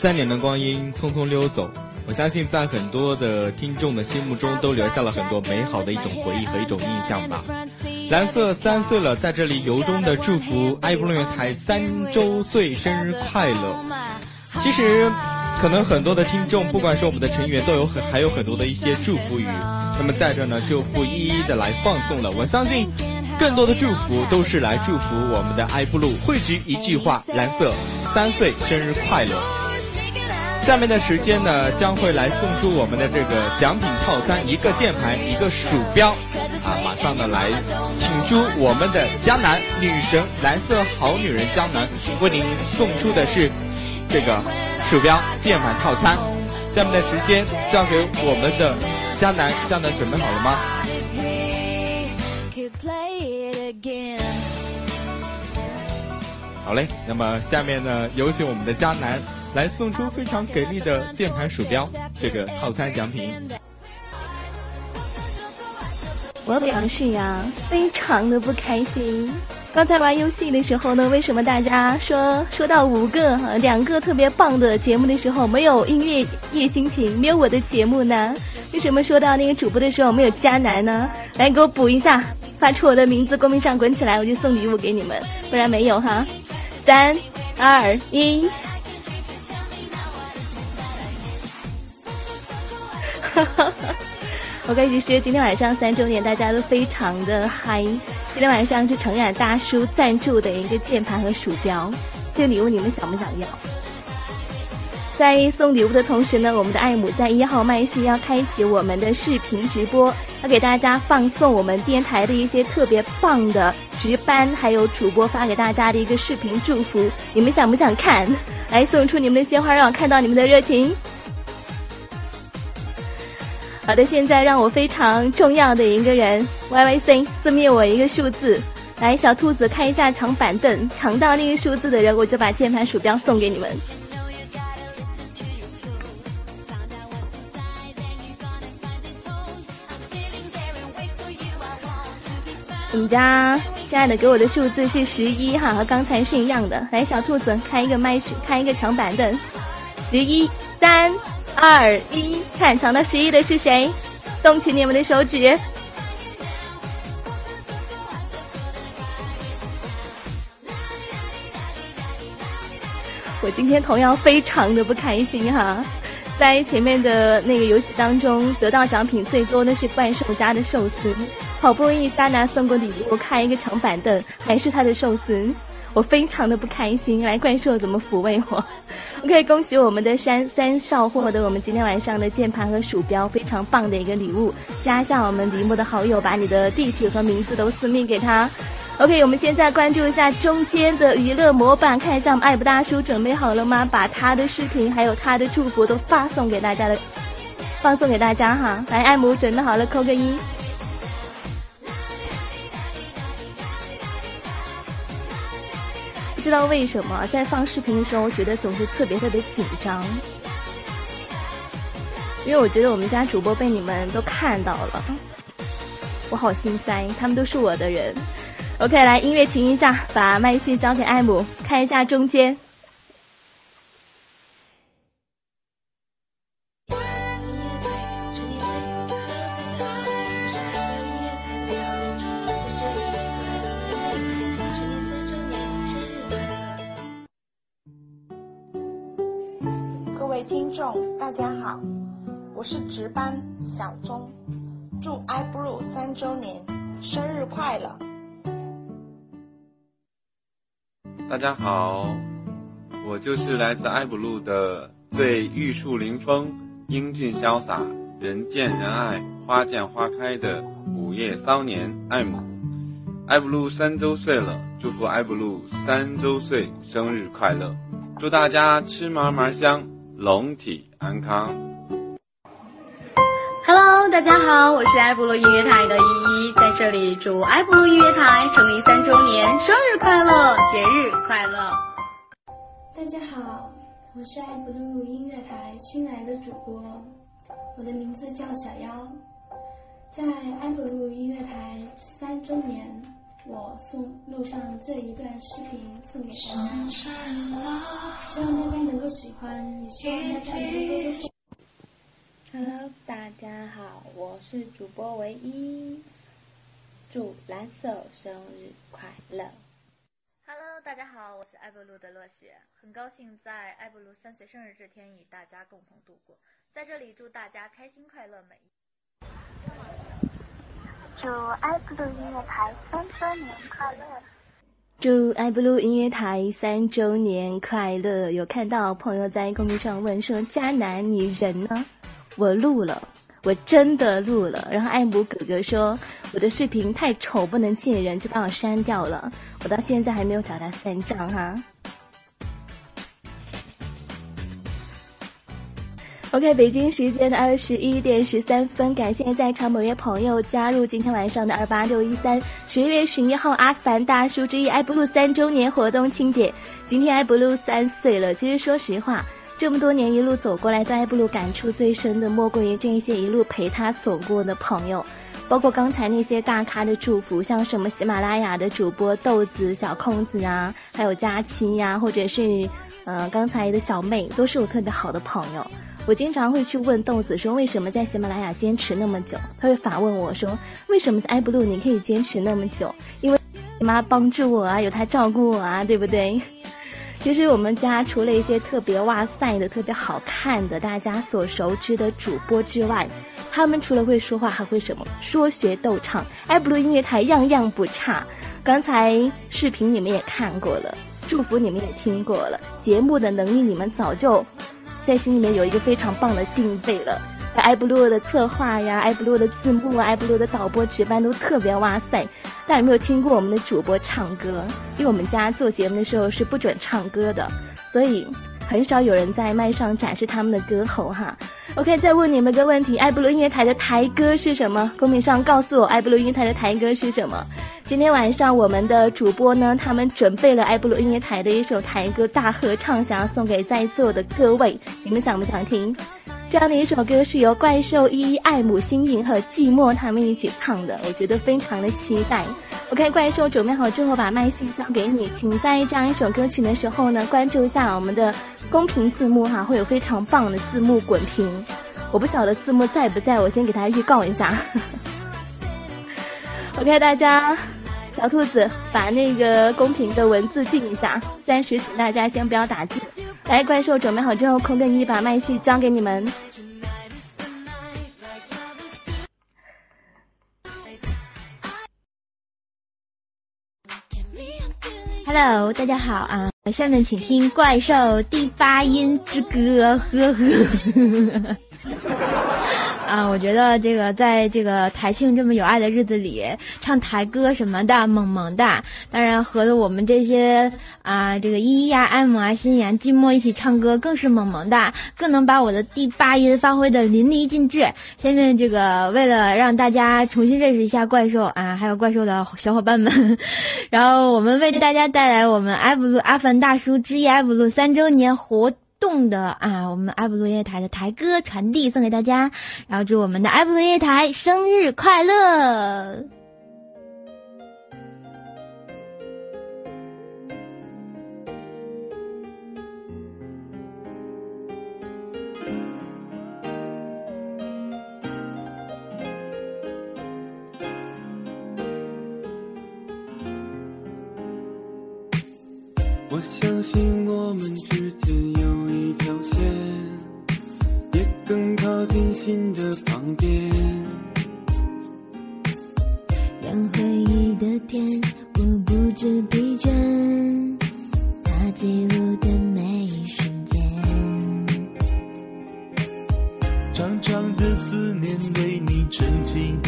三年的光阴匆匆溜走，我相信在很多的听众的心目中都留下了很多美好的一种回忆和一种印象吧。蓝色三岁了，在这里由衷的祝福爱布乐台三周岁生日快乐。其实，可能很多的听众，不管是我们的成员，都有很还有很多的一些祝福语，那么在这呢就不一一的来放送了。我相信，更多的祝福都是来祝福我们的艾布鲁，汇聚一句话：蓝色三岁生日快乐。下面的时间呢，将会来送出我们的这个奖品套餐，一个键盘，一个鼠标，啊，马上呢来请出我们的江南女神蓝色好女人江南，为您送出的是这个鼠标键盘套餐。下面的时间交给我们的江南，江南准备好了吗？好嘞，那么下面呢，有请我们的江南。来送出非常给力的键盘鼠标这个套餐奖品。我表示呀，非常的不开心。刚才玩游戏的时候呢，为什么大家说说到五个、两个特别棒的节目的时候，没有音乐夜心情，没有我的节目呢？为什么说到那个主播的时候没有迦南呢？来给我补一下，发出我的名字，公屏上滚起来，我就送礼物给你们。不然没有哈。三、二、一。我跟你说，今天晚上三周年，大家都非常的嗨。今天晚上是程冉大叔赞助的一个键盘和鼠标，这个礼物你们想不想要？在送礼物的同时呢，我们的爱姆在一号麦序要开启我们的视频直播，要给大家放送我们电台的一些特别棒的值班还有主播发给大家的一个视频祝福，你们想不想看？来送出你们的鲜花，让我看到你们的热情。好的，现在让我非常重要的一个人 Y Y C 私密我一个数字，来小兔子看一下长板凳，抢到那个数字的人，我就把键盘鼠标送给你们。我们家亲爱的给我的数字是十一哈，和刚才是一样的。来，小兔子开一个麦开一个抢板凳，十一三。二一，看抢到十一的是谁？动起你们的手指！我今天同样非常的不开心哈，在前面的那个游戏当中得到奖品最多的是怪兽家的寿司，好不容易丹娜送过礼物，开一个长板凳，还是他的寿司。我非常的不开心，来怪兽怎么抚慰我？OK，恭喜我们的山三少获得我们今天晚上的键盘和鼠标，非常棒的一个礼物。加一下我们黎木的好友，把你的地址和名字都私密给他。OK，我们现在关注一下中间的娱乐模板，看一下我们爱不大叔准备好了吗？把他的视频还有他的祝福都发送给大家的，放送给大家哈。来，爱姆准备好了，扣个一。不知道为什么在放视频的时候，我觉得总是特别特别紧张，因为我觉得我们家主播被你们都看到了，我好心塞，他们都是我的人。OK，来音乐停一下，把麦序交给艾姆，看一下中间。大家好我是值班小钟，祝 iBlue 三周年生日快乐！大家好，我就是来自 iBlue 的最玉树临风、英俊潇洒、人见人爱、花见花开的午夜骚年艾姆。iBlue 三周岁了，祝福 iBlue 三周岁生日快乐！祝大家吃嘛嘛香，龙体安康。Hello，大家好，我是埃布鲁音乐台的依依，在这里祝埃布鲁音乐台成立三周年生日快乐，节日快乐。大家好，我是爱布鲁音乐台新来的主播，我的名字叫小妖。在爱布鲁音乐台三周年，我送录上这一段视频送给大家，希望大家能够喜欢，也希望大家能够。Hello，大家好，我是主播唯一，祝蓝色生日快乐。Hello，大家好，我是艾布鲁的落雪，很高兴在艾布鲁三岁生日这天与大家共同度过，在这里祝大家开心快乐每一。祝艾布鲁音乐台三周年快乐！祝艾布鲁音乐台三周年快乐！有看到朋友在公屏上问说：“佳楠，你人呢？”我录了，我真的录了。然后艾姆哥哥说我的视频太丑，不能见人，就把我删掉了。我到现在还没有找到三张哈。OK，北京时间的二十一点十三分，感谢在场某位朋友加入今天晚上的二八六一三十一月十一号阿凡大叔之一爱 blue 三周年活动庆典。今天 iBlue 三岁了，其实说实话，这么多年一路走过来，对 iBlue 感触最深的，莫过于这些一路陪他走过的朋友，包括刚才那些大咖的祝福，像什么喜马拉雅的主播豆子、小空子啊，还有佳期呀，或者是呃刚才的小妹，都是我特别好的朋友。我经常会去问豆子说，为什么在喜马拉雅坚持那么久？他会反问我说，为什么在 iBlue 你可以坚持那么久？因为你妈帮助我啊，有她照顾我啊，对不对？其实我们家除了一些特别哇塞的、特别好看的、大家所熟知的主播之外，他们除了会说话，还会什么？说学逗唱。，iBlue 音乐台样样不差。刚才视频你们也看过了，祝福你们也听过了，节目的能力你们早就。在心里面有一个非常棒的定位了，艾布洛的策划呀，艾布洛的字幕啊，艾布洛的导播值班都特别哇塞。大家有没有听过我们的主播唱歌？因为我们家做节目的时候是不准唱歌的，所以很少有人在麦上展示他们的歌喉哈。OK，再问你们个问题：艾布洛音乐台的台歌是什么？公屏上告诉我，艾布洛音乐台的台歌是什么？今天晚上我们的主播呢，他们准备了艾布鲁音乐台的一首台歌大合唱，想要送给在座的各位，你们想不想听？这样的一首歌是由怪兽依依、爱姆、星影和寂寞他们一起唱的，我觉得非常的期待。OK，怪兽准备好之后，把麦序交给你，请在这样一首歌曲的时候呢，关注一下我们的公屏字幕哈，会有非常棒的字幕滚屏。我不晓得字幕在不在，我先给大家预告一下。OK，大家。小兔子，把那个公屏的文字静一下，暂时请大家先不要打字。来，怪兽准备好之后，空更一把麦序交给你们。Hello，大家好啊！下面请听怪兽第八音之歌，呵呵。啊，我觉得这个在这个台庆这么有爱的日子里，唱台歌什么的，萌萌的。当然和我们这些啊，这个依依呀、艾姆啊、心妍、寂寞一起唱歌，更是萌萌的，更能把我的第八音发挥的淋漓尽致。下面这个为了让大家重新认识一下怪兽啊，还有怪兽的小伙伴们，然后我们为大家带来我们艾布鲁阿凡大叔之夜艾布鲁三周年活。动的啊，我们艾布落叶台的台歌传递送给大家，然后祝我们的艾布落叶台生日快乐！星星的旁边。让回忆的天，我不知疲倦，它记录的每一瞬间。长长的思念为你撑起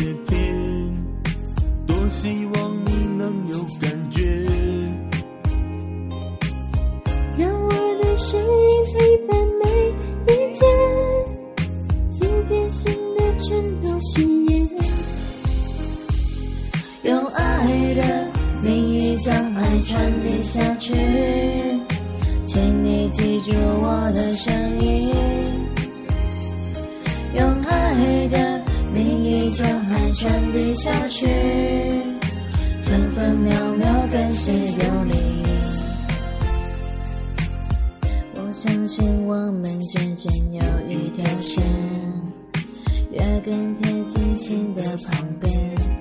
下去，请你记住我的声音。用爱的名义将爱传递下去，分分秒秒感谢有你。我相信我们之间有一条线，月更贴近心的旁边。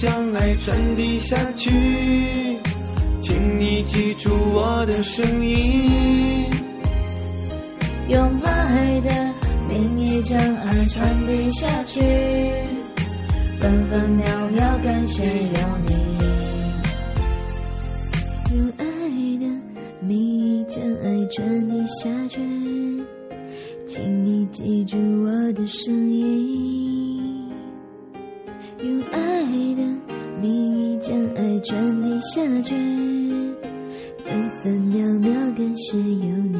将爱传递下去，请你记住我的声音。用爱的名义将爱传递下去，分分秒秒感谢有你。用爱的名义将爱传递下去，请你记住我的声音。用爱的名义将爱传递下去，分分秒秒感谢有你。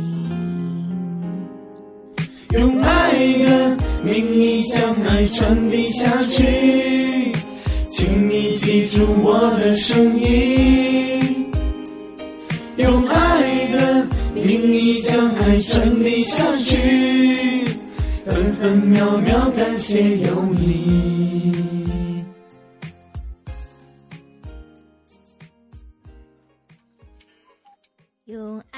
用爱的名义将爱传递下去，请你记住我的声音。用爱的名义将爱传递下去，分分秒秒感谢有你。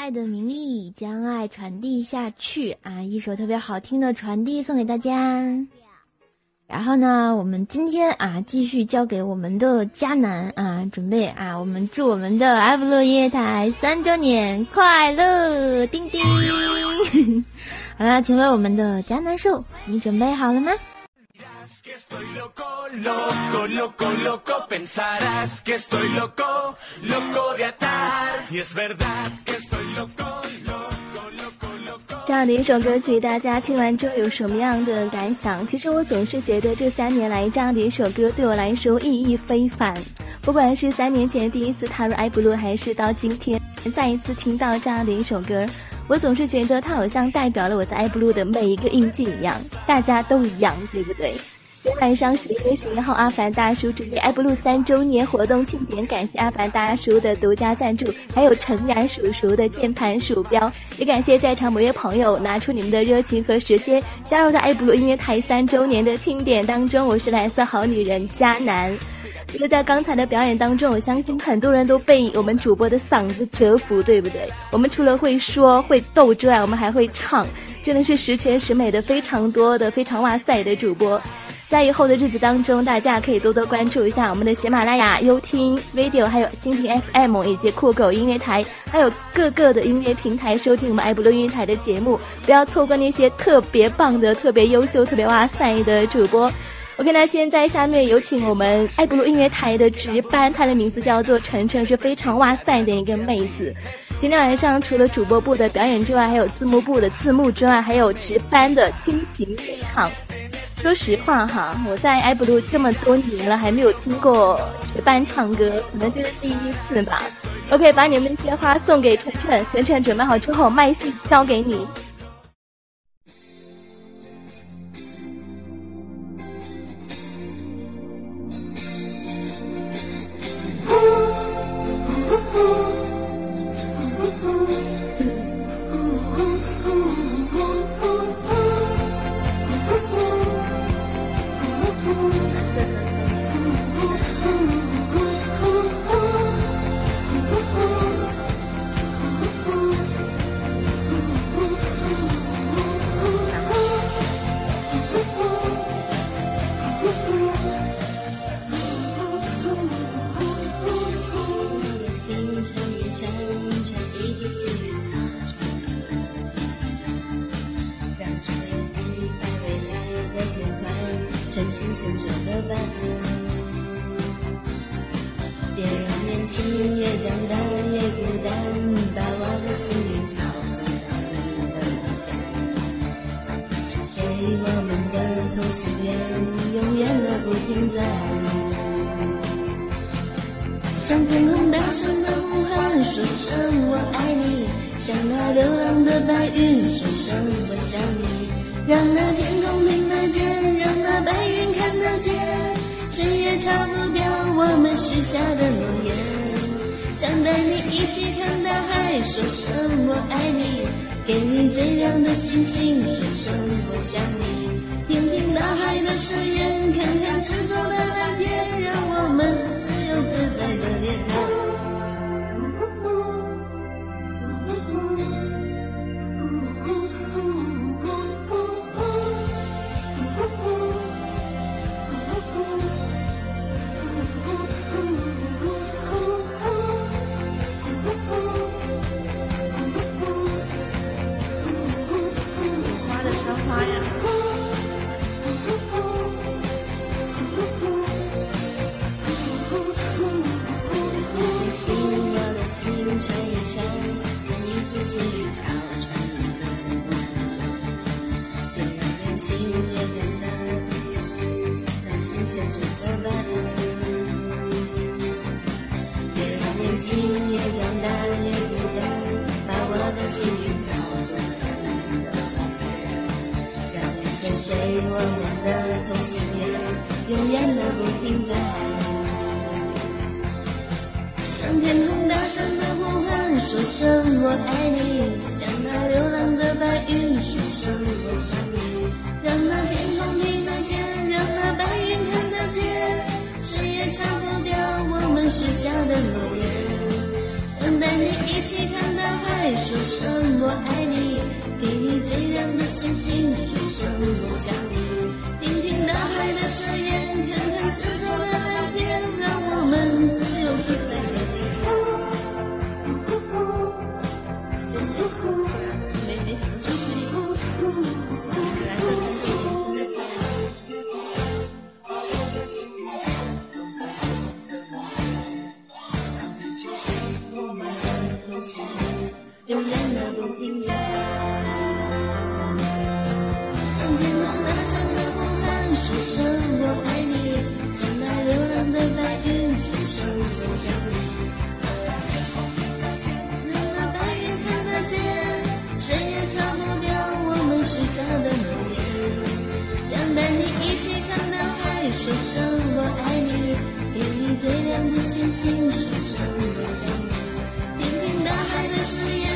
爱的名义将爱传递下去啊！一首特别好听的传递送给大家。然后呢，我们今天啊，继续交给我们的迦南啊，准备啊，我们祝我们的埃弗洛音乐台三周年快乐！叮叮。好了，请问我们的迦南兽，你准备好了吗？Loco, loco, loco, pensarás que estoy loco, loco de atar. Y es verdad que estoy loco, loco, loco, loco. 这样的一首歌曲，大家听完之后有什么样的感想？其实我总是觉得这三年来，这样的一首歌对我来说意义非凡。不管是三年前第一次踏入 iBlue，，还是到今天再一次听到这样的一首歌，我总是觉得它好像代表了我在 iBlue 的每一个印记一样。大家都一样，对不对？晚上十一月十一号，阿凡大叔准备埃布鲁三周年活动庆典，感谢阿凡大叔的独家赞助，还有诚然叔叔的键盘鼠标，也感谢在场每位朋友拿出你们的热情和时间，加入到埃布鲁音乐台三周年的庆典当中。我是蓝色好女人佳楠。觉得在刚才的表演当中，我相信很多人都被我们主播的嗓子折服，对不对？我们除了会说会逗之外，我们还会唱，真的是十全十美的非常多的非常哇塞的主播。在以后的日子当中，大家可以多多关注一下我们的喜马拉雅、优听 Radio，还有蜻蜓 FM 以及酷狗音乐台，还有各个的音乐平台收听我们爱布鲁音乐台的节目，不要错过那些特别棒的、特别优秀、特别哇塞的主播。OK，那现在下面有请我们爱布鲁音乐台的值班，她的名字叫做晨晨，是非常哇塞的一个妹子。今天晚上除了主播部的表演之外，还有字幕部的字幕之外，还有值班的亲情演唱。说实话哈，我在艾布鲁这么多年了，还没有听过值班唱歌，可能就是第一次吧。OK，把你们的鲜花送给晨晨，晨晨准备好之后，麦序交给你。星，说声我想你。听听大海的誓言，看看执着的幸运草穿你的梦想。别让年轻越长大，让青春做个伴。别让年轻越长大越孤单，把我的幸运草种在你的怀。让年轻随我们的同心圆，永远的不停转。向天空大声的呼，说声我爱你；向那流浪的白云说声我想你。让那天空听得见，让那白云看得见，谁也擦不掉我们许下的诺言。想带你一起看大海，说声我爱你；给你最亮的星星，说声我想你。听听大海的誓言，看看执着的蓝天，让我们自由自在的不停站。向天空大声的呼喊，说声我爱你；向那流浪的白云说声我想你。让那白云看得见，谁也擦不掉我们许下的诺言。想带你一起看大海，说声我爱你；给你最亮的星星，说声我想你。听听大海的誓言，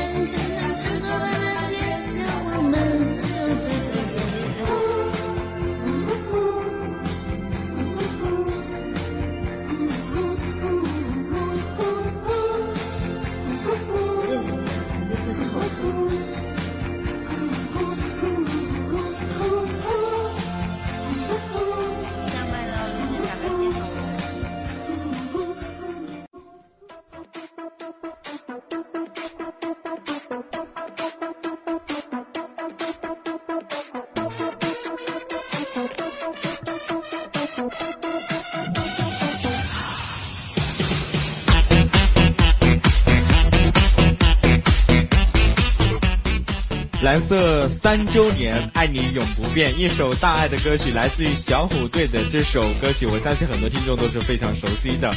蓝色三周年，爱你永不变，一首大爱的歌曲，来自于小虎队的这首歌曲，我相信很多听众都是非常熟悉的。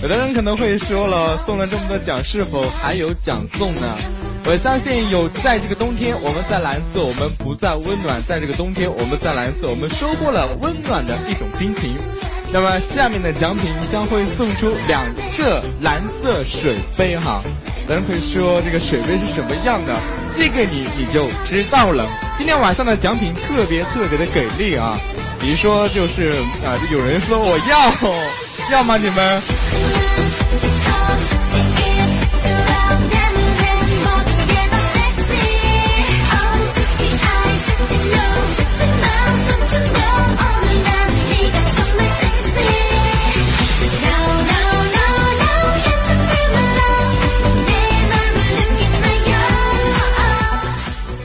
有的人可能会说了，送了这么多奖，是否还有奖送呢？我相信有，在这个冬天，我们在蓝色，我们不再温暖；在这个冬天，我们在蓝色，我们收获了温暖的一种心情。那么下面的奖品将会送出两个蓝色水杯哈。有人会说这个水杯是什么样的？这个你你就知道了。今天晚上的奖品特别特别的给力啊！比如说就是啊，有人说我要，要吗你们？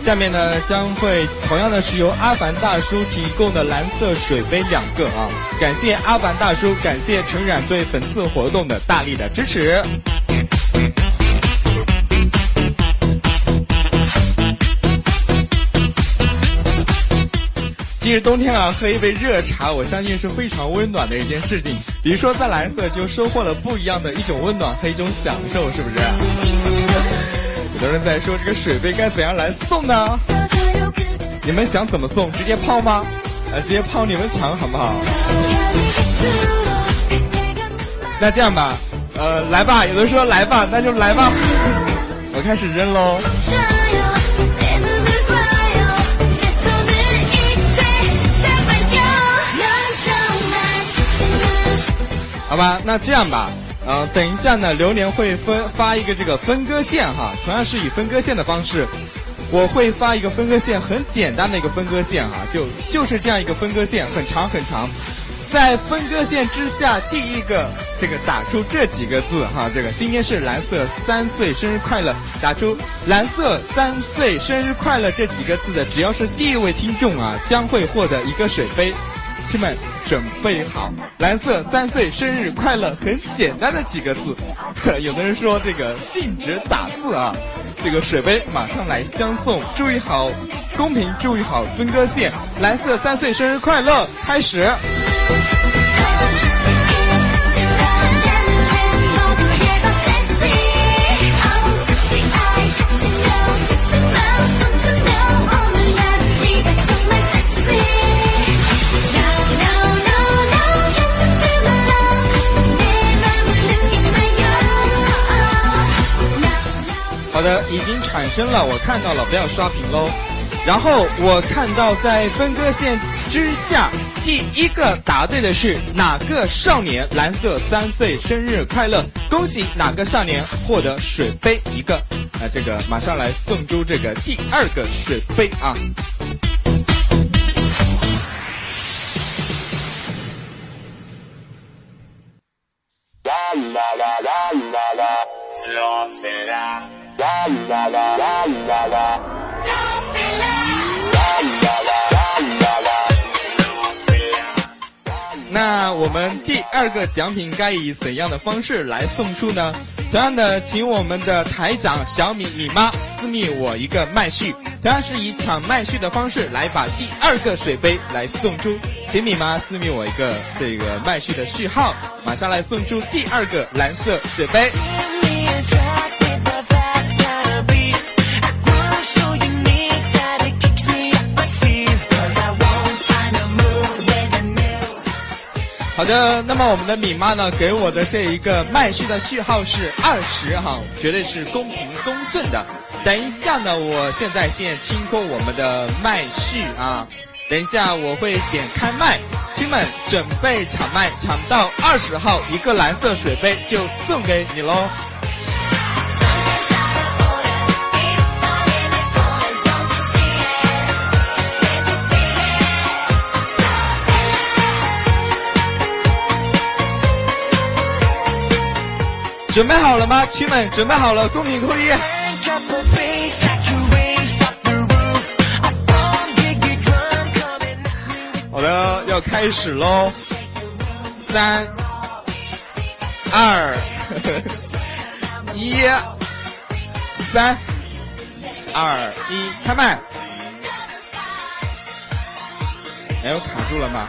下面呢将会同样的是由阿凡大叔提供的蓝色水杯两个啊，感谢阿凡大叔，感谢陈冉对本次活动的大力的支持。其实冬天啊，喝一杯热茶，我相信是非常温暖的一件事情。比如说在蓝色就收获了不一样的一种温暖和一种享受，是不是？有的人在说这个水杯该怎样来送呢？你们想怎么送？直接泡吗？呃，直接泡你们抢好不好？那这样吧，呃，来吧，有的说来吧，那就来吧，我开始扔喽。好吧，那这样吧，嗯，等一下呢，榴莲会分发一个这个分割线哈，同样是以分割线的方式，我会发一个分割线，很简单的一个分割线哈，就就是这样一个分割线，很长很长，在分割线之下，第一个这个打出这几个字哈，这个今天是蓝色三岁生日快乐，打出蓝色三岁生日快乐这几个字的，只要是第一位听众啊，将会获得一个水杯。亲们准备好，蓝色三岁生日快乐，很简单的几个字。有的人说这个禁止打字啊，这个水杯马上来相送，注意好公平，注意好分割线。蓝色三岁生日快乐，开始。的，已经产生了，我看到了，不要刷屏喽。然后我看到在分割线之下，第一个答对的是哪个少年？蓝色三岁生日快乐，恭喜哪个少年获得水杯一个？那这个马上来送出这个第二个水杯啊！那我们第二个奖品该以怎样的方式来送出呢？同样的，请我们的台长小米米妈私密我一个麦序，同样是以抢麦序的方式来把第二个水杯来送出。请米妈私密我一个这个麦序的序号，马上来送出第二个蓝色水杯。好的，那么我们的米妈呢，给我的这一个麦序的序号是二十哈，绝对是公平公正的。等一下呢，我现在先清空我们的麦序啊，等一下我会点开麦，亲们准备抢麦，抢到二十号一个蓝色水杯就送给你喽。准备好了吗，亲们？准备好了，公屏扣一。好的，要开始喽！三、二、一、三、二、一，开麦！哎，我卡住了吗？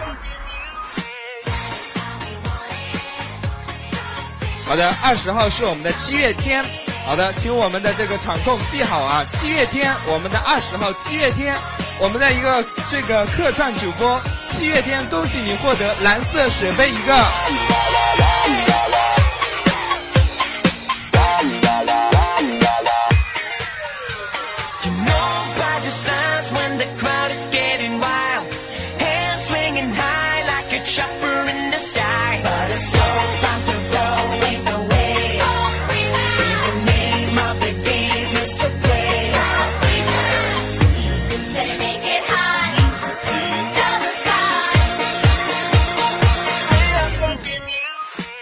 好的，二十号是我们的七月天。好的，请我们的这个场控记好啊，七月天，我们的二十号七月天，我们的一个这个客串主播，七月天，恭喜你获得蓝色水杯一个。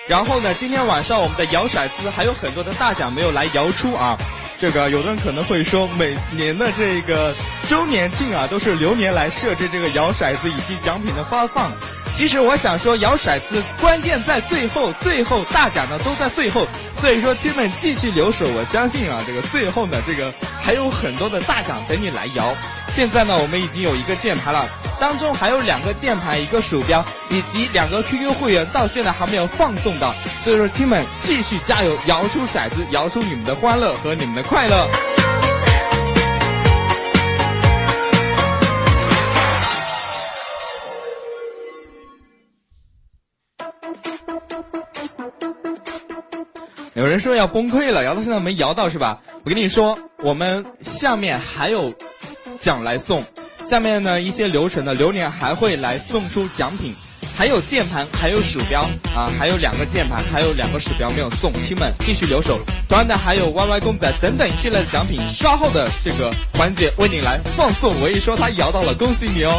然后呢，今天晚上我们的摇骰子还有很多的大奖没有来摇出啊！这个有的人可能会说，每年的这个周年庆啊，都是流年来设置这个摇骰子以及奖品的发放。其实我想说，摇骰子关键在最后，最后大奖呢都在最后。所以说，亲们继续留守，我相信啊，这个最后呢，这个还有很多的大奖等你来摇。现在呢，我们已经有一个键盘了，当中还有两个键盘、一个鼠标以及两个 QQ 会员，到现在还没有放送到。所以说，亲们继续加油，摇出骰子，摇出你们的欢乐和你们的快乐。有人说要崩溃了，摇到现在没摇到是吧？我跟你说，我们下面还有奖来送，下面呢一些流程的流年还会来送出奖品，还有键盘，还有鼠标啊，还有两个键盘，还有两个鼠标没有送，亲们继续留守。同样的还有 YY 公仔等等一系列的奖品，稍后的这个环节为你来放送。我一说他摇到了，恭喜你哦！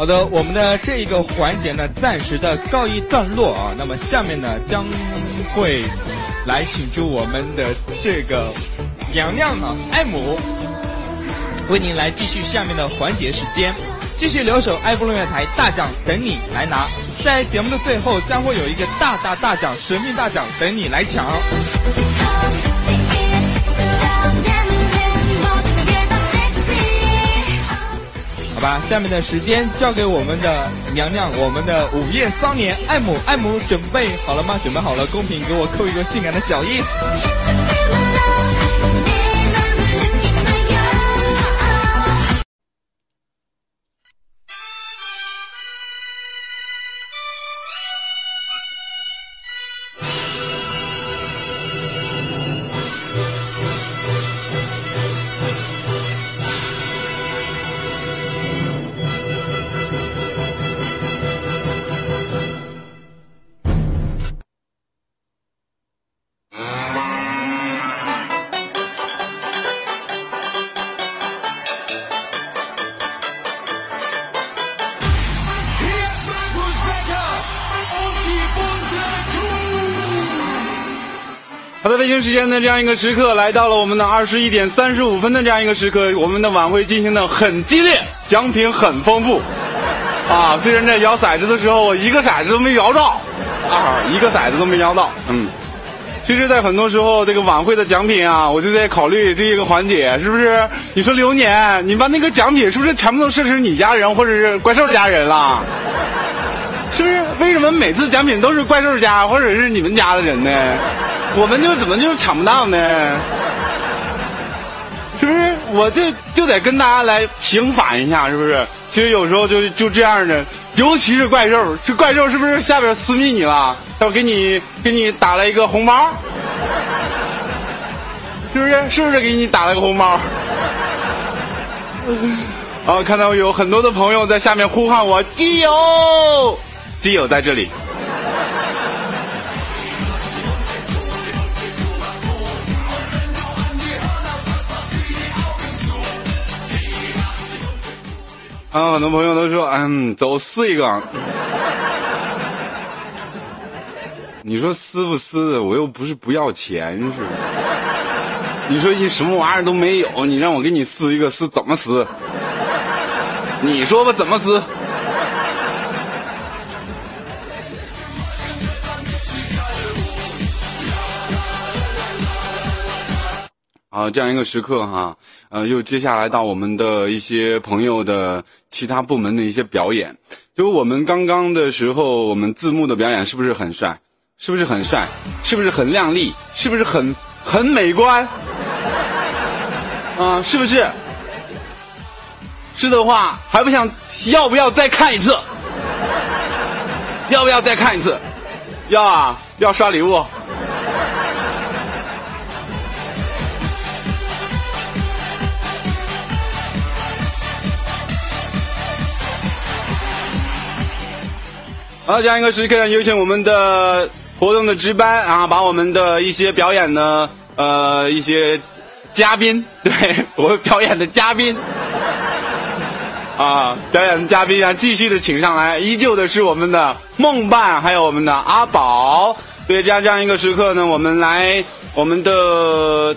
好的，我们的这一个环节呢，暂时的告一段落啊。那么下面呢，将会来请出我们的这个娘娘啊，艾姆，为您来继续下面的环节时间，继续留守爱布乐乐台大奖等你来拿。在节目的最后，将会有一个大大大奖，神秘大奖等你来抢。把，下面的时间交给我们的娘娘，我们的午夜桑年艾姆，艾姆准备好了吗？准备好了，公屏给我扣一个性感的小一。的，北京时间的这样一个时刻，来到了我们的二十一点三十五分的这样一个时刻，我们的晚会进行的很激烈，奖品很丰富，啊，虽然在摇骰子的时候，我一个骰子都没摇到，啊，一个骰子都没摇到，嗯，其实，在很多时候，这个晚会的奖品啊，我就在考虑这一个环节，是不是？你说流年，你把那个奖品是不是全部都设置你家人或者是怪兽家人了？是不是？为什么每次奖品都是怪兽家或者是你们家的人呢？我们就怎么就抢不到呢？是不是？我这就得跟大家来平反一下，是不是？其实有时候就就这样的，尤其是怪兽，这怪兽是不是下边私密你了？要给你给你打了一个红包，是不是？是不是给你打了个红包？啊，看到有很多的朋友在下面呼唤我基友，基友在这里。啊，很多朋友都说，嗯，走四一个。你说撕不撕？我又不是不要钱，是吧？你说你什么玩意儿都没有，你让我给你撕一个，撕怎么撕？你说吧，怎么撕？啊，这样一个时刻哈，呃，又接下来到我们的一些朋友的其他部门的一些表演。就我们刚刚的时候，我们字幕的表演是不是很帅？是不是很帅？是不是很靓丽？是不是很很美观？啊，是不是？是的话，还不想要不要再看一次？要不要再看一次？要啊，要刷礼物。好，这样一个时刻，有请我们的活动的值班啊，把我们的一些表演的呃一些嘉宾，对我们表演的嘉宾啊，表演的嘉宾啊，继续的请上来，依旧的是我们的梦伴，还有我们的阿宝。对，这样这样一个时刻呢，我们来我们的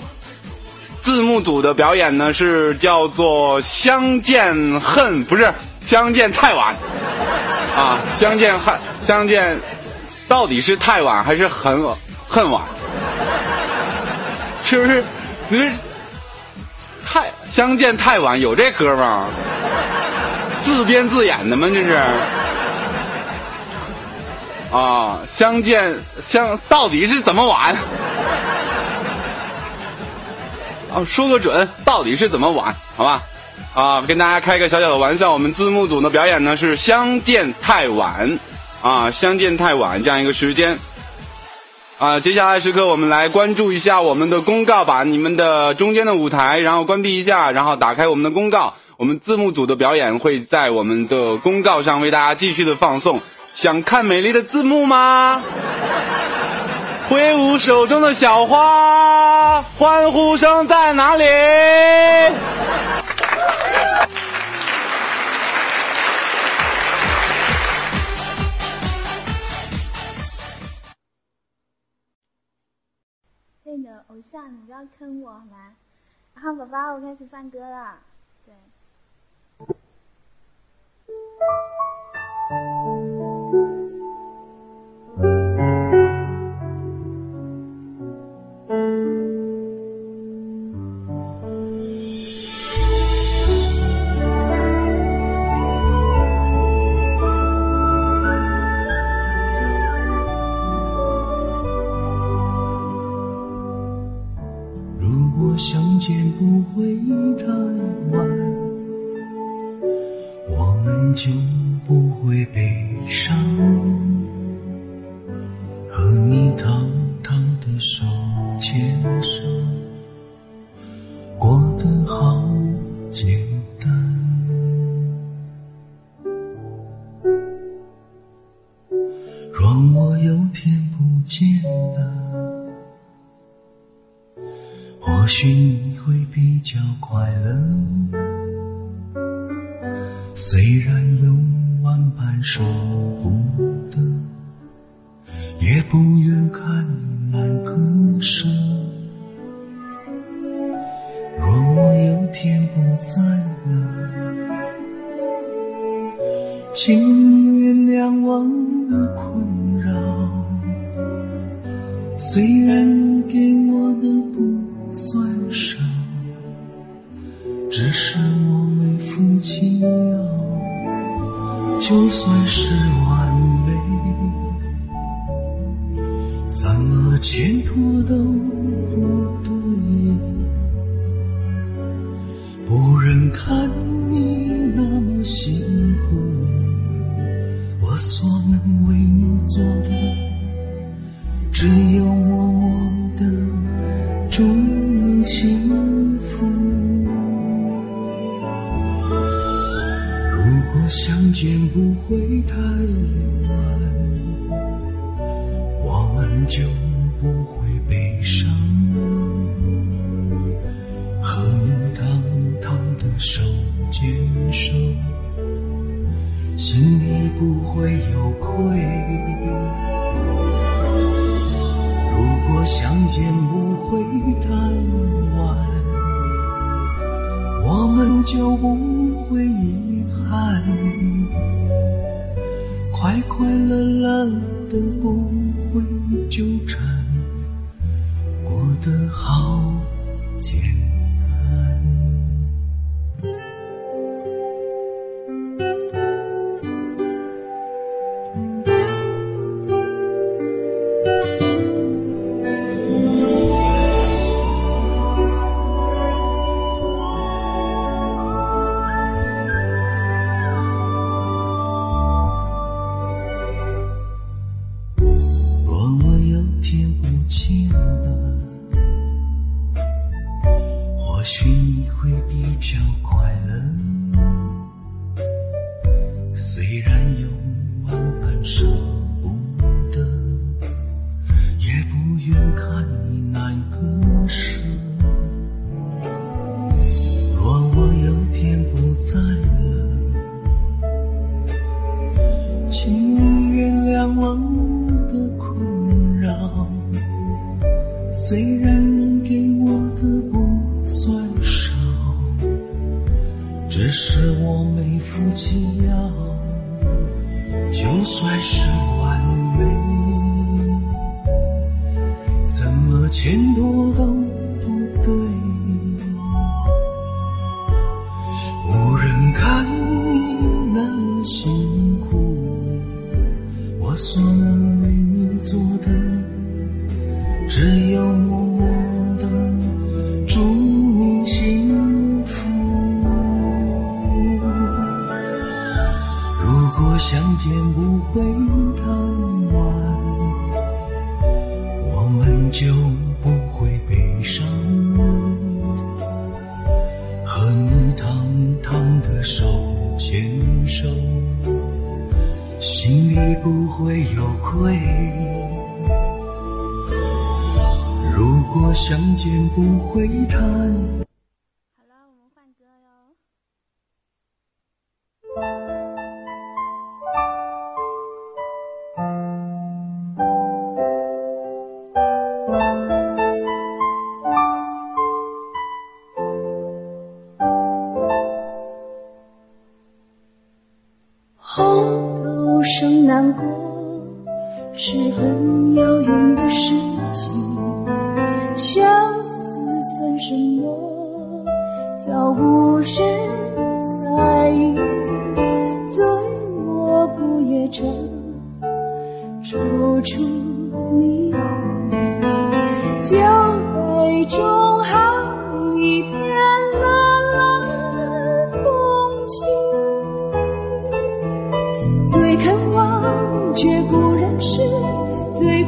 字幕组的表演呢是叫做“相见恨”，不是“相见太晚”啊，“相见恨”相见，到底是太晚还是很恨晚？是不是？你是太相见太晚有这歌吗？自编自演的吗？这是啊，相见相到底是怎么晚？啊，说个准，到底是怎么晚？好吧，啊，跟大家开个小小的玩笑，我们字幕组的表演呢是相见太晚，啊，相见太晚这样一个时间。啊，接下来时刻我们来关注一下我们的公告把，你们的中间的舞台，然后关闭一下，然后打开我们的公告。我们字幕组的表演会在我们的公告上为大家继续的放送。想看美丽的字幕吗？挥舞手中的小花，欢呼声在哪里？嘿 的偶像，你不要坑我好吗？然后宝宝，我开始放歌了。对回忆太晚，我们就不会悲伤。和你堂堂的手牵手，过得好简单。若我有天不见了，或许你会比较快乐。虽然有万般舍不得，也不愿看你难割舍。若我有天不在了，请你原谅我的困扰。虽然你是我没福气要。就算是我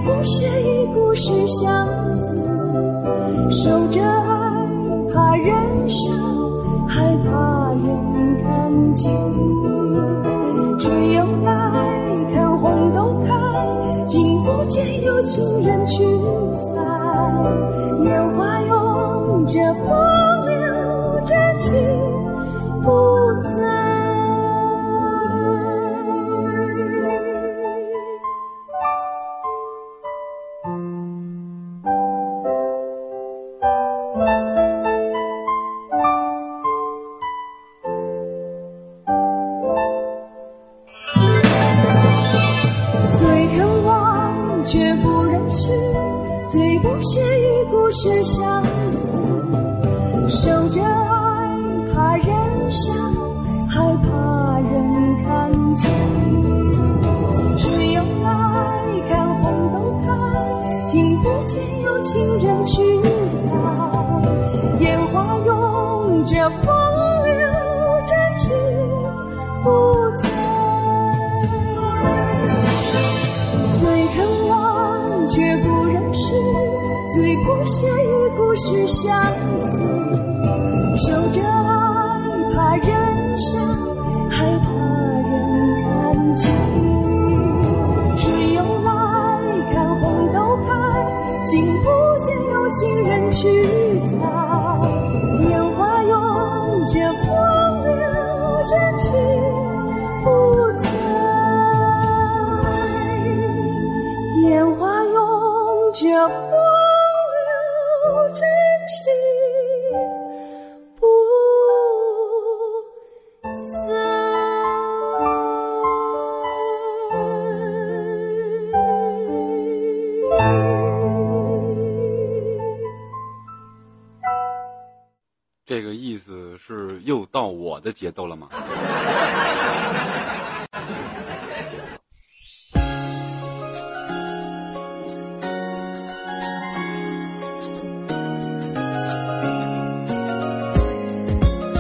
不屑一顾是相思。守着爱，怕人笑，害怕人看清。只有来看红豆开，竟不见有情人去采。烟花拥着风流真情不在。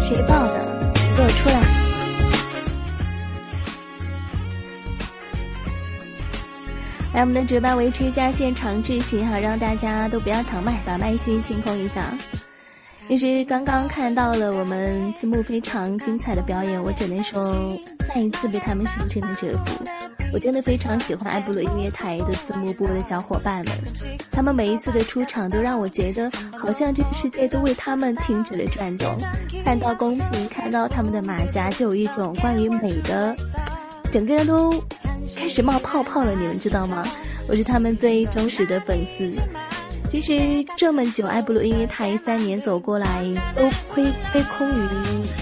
谁报的？给我出来！来，我们的值班维持一下现场秩序哈，让大家都不要抢麦，把麦序清空一下。其实刚刚看到了我们字幕非常精彩的表演，我只能说再一次被他们深深的折服。我真的非常喜欢爱布鲁音乐台的字幕部的小伙伴们，他们每一次的出场都让我觉得好像这个世界都为他们停止了转动。看到公屏，看到他们的马甲，就有一种关于美的，整个人都开始冒泡泡了，你们知道吗？我是他们最忠实的粉丝。其实这么久，爱布鲁音乐台三年走过来，都亏亏空于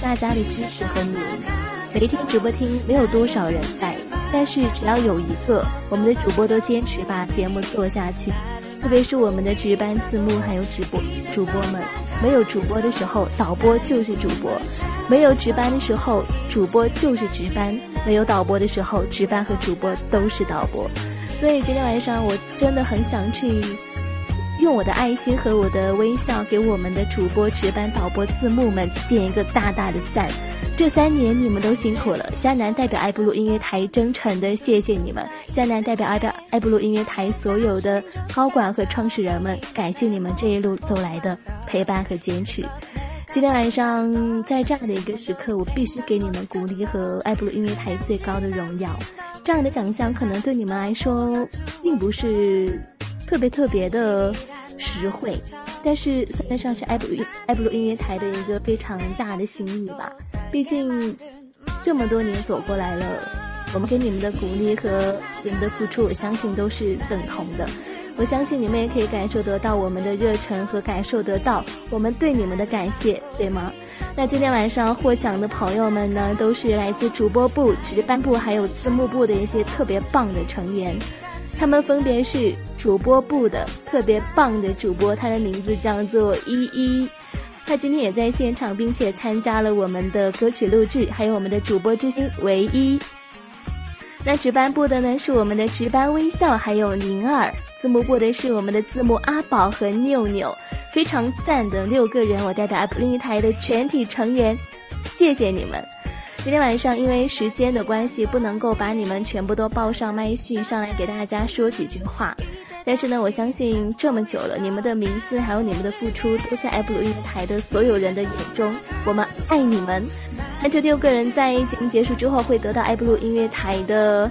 大家的支持和努力。每天直播厅没有多少人在，但是只要有一个，我们的主播都坚持把节目做下去。特别是我们的值班字幕还有直播主播们，没有主播的时候，导播就是主播；没有值班的时候，主播就是值班；没有导播的时候，值班和主播都是导播。所以今天晚上我真的很想去。用我的爱心和我的微笑，给我们的主播、值班、导播、字幕们点一个大大的赞。这三年你们都辛苦了，江南代表爱布鲁音乐台真诚的谢谢你们。江南代表爱表爱布鲁音乐台所有的高管和创始人们，感谢你们这一路走来的陪伴和坚持。今天晚上在这样的一个时刻，我必须给你们鼓励和爱布鲁音乐台最高的荣耀。这样的奖项可能对你们来说，并不是。特别特别的实惠，但是算得上是艾布鲁爱布鲁音乐台的一个非常大的心意吧。毕竟这么多年走过来了，我们给你们的鼓励和你们的付出，我相信都是等同的。我相信你们也可以感受得到我们的热忱和感受得到我们对你们的感谢，对吗？那今天晚上获奖的朋友们呢，都是来自主播部、值班部还有字幕部的一些特别棒的成员。他们分别是主播部的特别棒的主播，他的名字叫做依依，他今天也在现场，并且参加了我们的歌曲录制，还有我们的主播之星唯一。那值班部的呢是我们的值班微笑，还有宁儿。字幕部的是我们的字幕阿宝和妞妞，非常赞的六个人，我代表 App 另一台的全体成员，谢谢你们。今天晚上因为时间的关系，不能够把你们全部都报上麦序上来给大家说几句话。但是呢，我相信这么久了，你们的名字还有你们的付出，都在艾布鲁音乐台的所有人的眼中。我们爱你们。那这六个人在节目结束之后，会得到艾布鲁音乐台的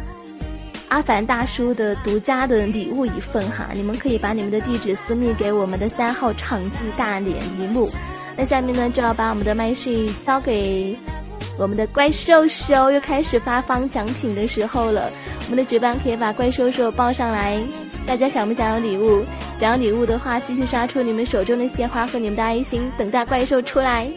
阿凡大叔的独家的礼物一份哈。你们可以把你们的地址私密给我们的三号场记大脸一幕。那下面呢，就要把我们的麦序交给。我们的怪兽兽又开始发放奖品的时候了，我们的值班可以把怪兽兽报上来。大家想不想要礼物？想要礼物的话，继续刷出你们手中的鲜花和你们的爱心，等待怪兽出来。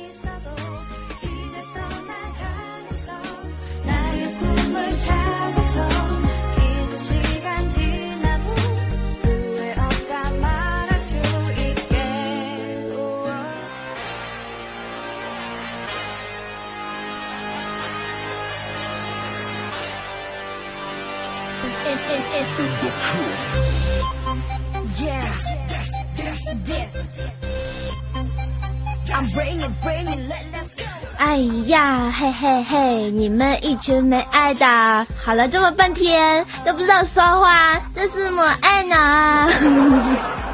哎呀，嘿嘿嘿！你们一群没爱的，好了这么半天都不知道说话，这是母爱呢？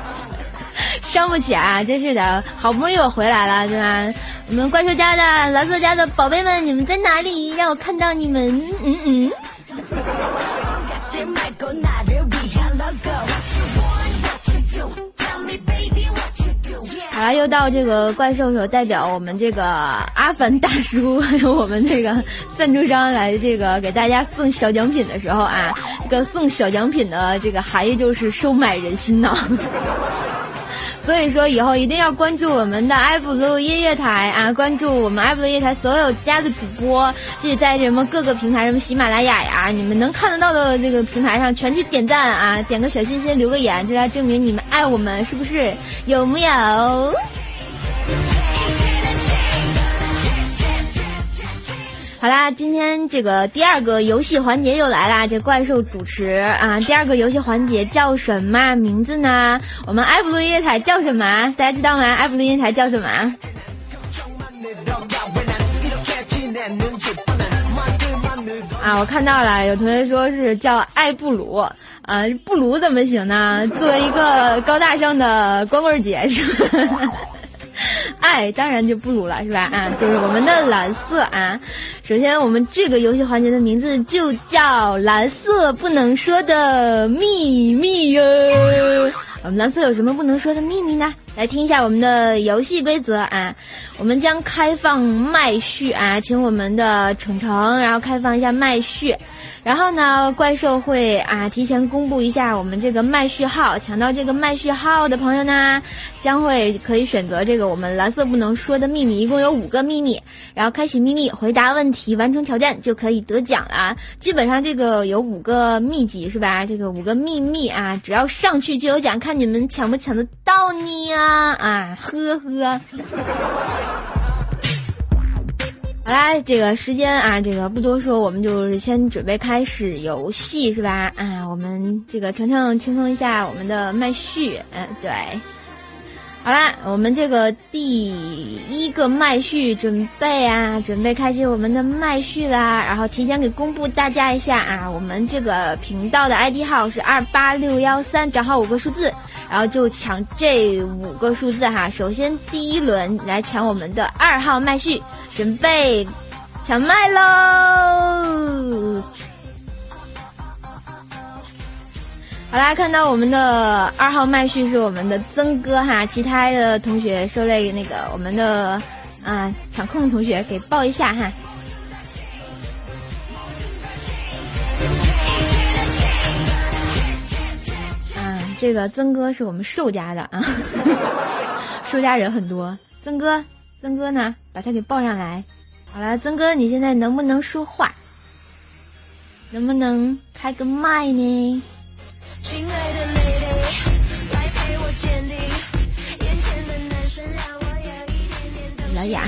伤不起啊！真是的，好不容易我回来了，对吧？我们怪兽家的、蓝色家的宝贝们，你们在哪里？让我看到你们！嗯嗯。好了，又到这个怪兽手代表我们这个阿凡大叔，还有我们这个赞助商来这个给大家送小奖品的时候啊，这个送小奖品的这个含义就是收买人心呐。所以说以后一定要关注我们的埃布鲁音乐台啊，关注我们埃布鲁音乐台所有家的主播，记得在什么各个平台，什么喜马拉雅呀，你们能看得到的这个平台上全去点赞啊，点个小心心，留个言，就来证明你们爱我们，是不是？有木有？好啦，今天这个第二个游戏环节又来啦！这怪兽主持啊，第二个游戏环节叫什么名字呢？我们埃布鲁音彩叫什么？大家知道吗？埃布鲁音彩叫什么？啊，我看到了，有同学说是叫爱布鲁啊，布鲁怎么行呢？作为一个高大上的光棍节是吧？爱当然就不如了，是吧？啊，就是我们的蓝色啊。首先，我们这个游戏环节的名字就叫“蓝色不能说的秘密”哟。我们蓝色有什么不能说的秘密呢？来听一下我们的游戏规则啊。我们将开放麦序啊，请我们的程程，然后开放一下麦序。然后呢，怪兽会啊提前公布一下我们这个麦序号，抢到这个麦序号的朋友呢，将会可以选择这个我们蓝色不能说的秘密，一共有五个秘密，然后开启秘密，回答问题，完成挑战就可以得奖了。基本上这个有五个秘籍是吧？这个五个秘密啊，只要上去就有奖，看你们抢不抢得到你呀！啊，呵呵。好啦，这个时间啊，这个不多说，我们就是先准备开始游戏，是吧？啊，我们这个程程轻松一下我们的麦序，嗯，对。好啦，我们这个第一个麦序准备啊，准备开启我们的麦序啦。然后提前给公布大家一下啊，我们这个频道的 ID 号是二八六幺三，账号五个数字，然后就抢这五个数字哈。首先第一轮来抢我们的二号麦序。准备抢麦喽！好啦，看到我们的二号麦序是我们的曾哥哈，其他的同学受累那个我们的啊场控同学给报一下哈。啊，这个曾哥是我们寿家的啊，寿家人很多，曾哥。曾哥呢？把他给抱上来。好了，曾哥，你现在能不能说话？能不能开个麦呢？老雅，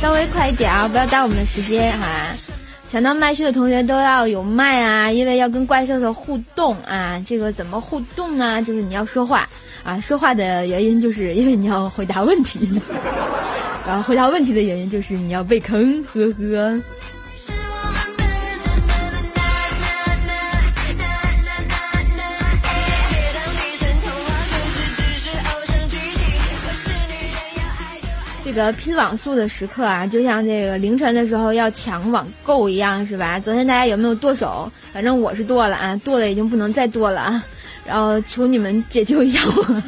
稍微快一点啊，不要耽误我们的时间哈。抢到麦序的同学都要有麦啊，因为要跟怪兽兽互动啊。这个怎么互动呢？就是你要说话啊。说话的原因就是因为你要回答问题。然后回答问题的原因就是你要被坑，呵呵。个拼网速的时刻啊，就像这个凌晨的时候要抢网购一样，是吧？昨天大家有没有剁手？反正我是剁了啊，剁的已经不能再剁了啊！然后求你们解救一下我。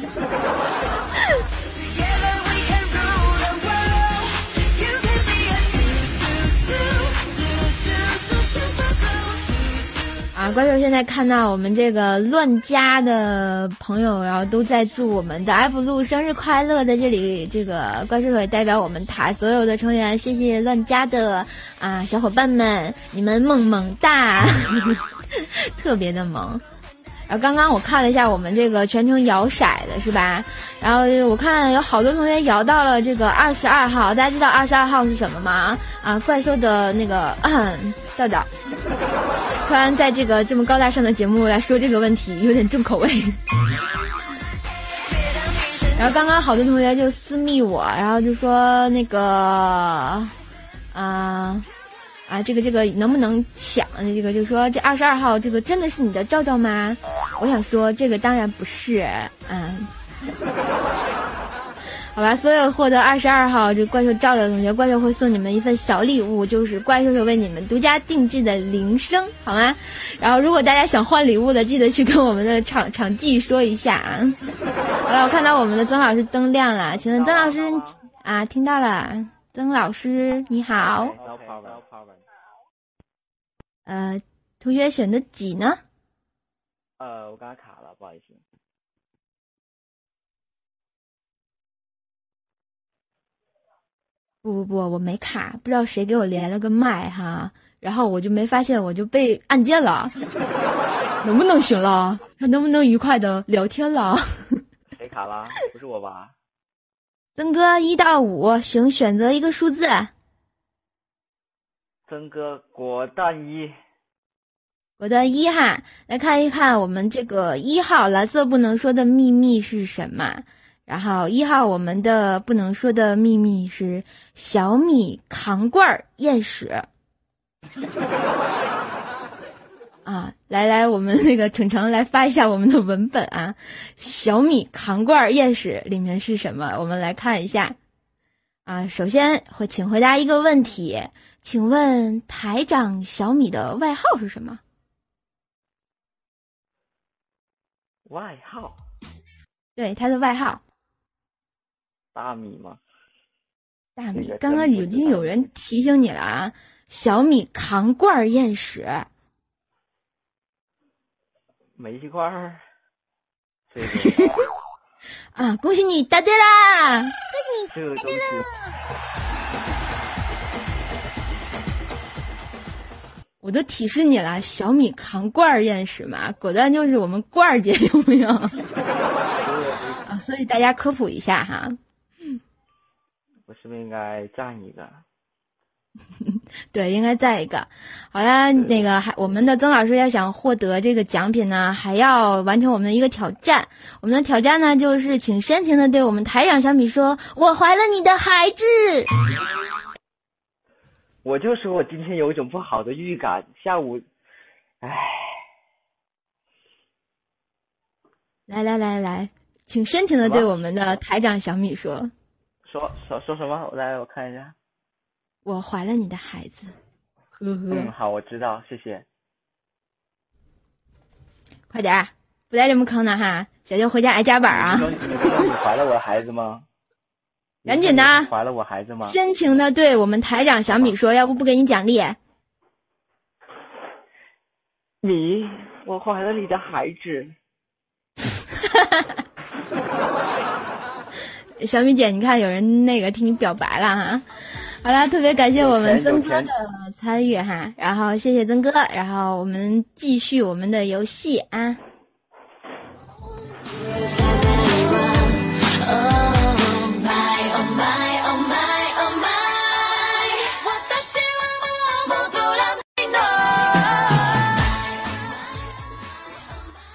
怪兽现在看到我们这个乱加的朋友，然后都在祝我们的艾布路生日快乐。在这里，这个怪兽也代表我们台所有的成员，谢谢乱加的啊小伙伴们，你们萌萌哒，特别的萌。然后刚刚我看了一下我们这个全程摇骰的是吧？然后我看有好多同学摇到了这个二十二号，大家知道二十二号是什么吗？啊，怪兽的那个 赵赵，突然在这个这么高大上的节目来说这个问题，有点重口味。然后刚刚好多同学就私密我，然后就说那个啊。啊，这个这个能不能抢？这个就说这二十二号这个真的是你的赵赵吗？我想说这个当然不是，嗯，好吧，所有获得二十二号这怪兽照的同学，怪兽会送你们一份小礼物，就是怪兽兽为你们独家定制的铃声，好吗？然后如果大家想换礼物的，记得去跟我们的场场 记说一下啊。好了，我看到我们的曾老师灯亮了，请问曾老师啊，听到了？曾老师你好。呃，同学选的几呢？呃，我刚才卡了，不好意思。不不不，我没卡，不知道谁给我连了个麦哈，然后我就没发现，我就被按键了。能不能行了？还能不能愉快的聊天了？谁卡了？不是我吧？曾哥，一到五，请选择一个数字。曾哥，果断一，果断一哈，来看一看我们这个一号蓝色不能说的秘密是什么？然后一号我们的不能说的秘密是小米扛罐验屎。啊，来来，我们那个程程来发一下我们的文本啊，小米扛罐验屎里面是什么？我们来看一下。啊，首先会请回答一个问题。请问台长小米的外号是什么？外号？对，他的外号。大米吗？大米。刚刚已经有人提醒你了啊！小米扛罐验屎。煤气罐儿。啊！恭喜你答对啦！恭喜你答对了。我都提示你了，小米扛罐儿认识吗？果断就是我们罐儿姐，有没有？啊，所以大家科普一下哈。我是不是应该赞一个？对，应该再一个。好啦，那个还我们的曾老师要想获得这个奖品呢，还要完成我们的一个挑战。我们的挑战呢，就是请深情的对我们台长小米说：“我怀了你的孩子。”我就说我今天有一种不好的预感，下午，唉。来来来来，请深情的对我们的台长小米说：“说说说什么？我来，我看一下。”我怀了你的孩子，呵呵。嗯，好，我知道，谢谢。快点儿，不带这么坑的哈，小舅回家挨夹板啊！你怀了我的孩子吗？赶紧的！怀了我孩子吗？深情的对我们台长小米说：“要不不给你奖励。”米，我怀了你的孩子。小米姐，你看有人那个替你表白了哈。好啦，特别感谢我们曾哥的参与哈，然后谢谢曾哥，然后我们继续我们的游戏啊。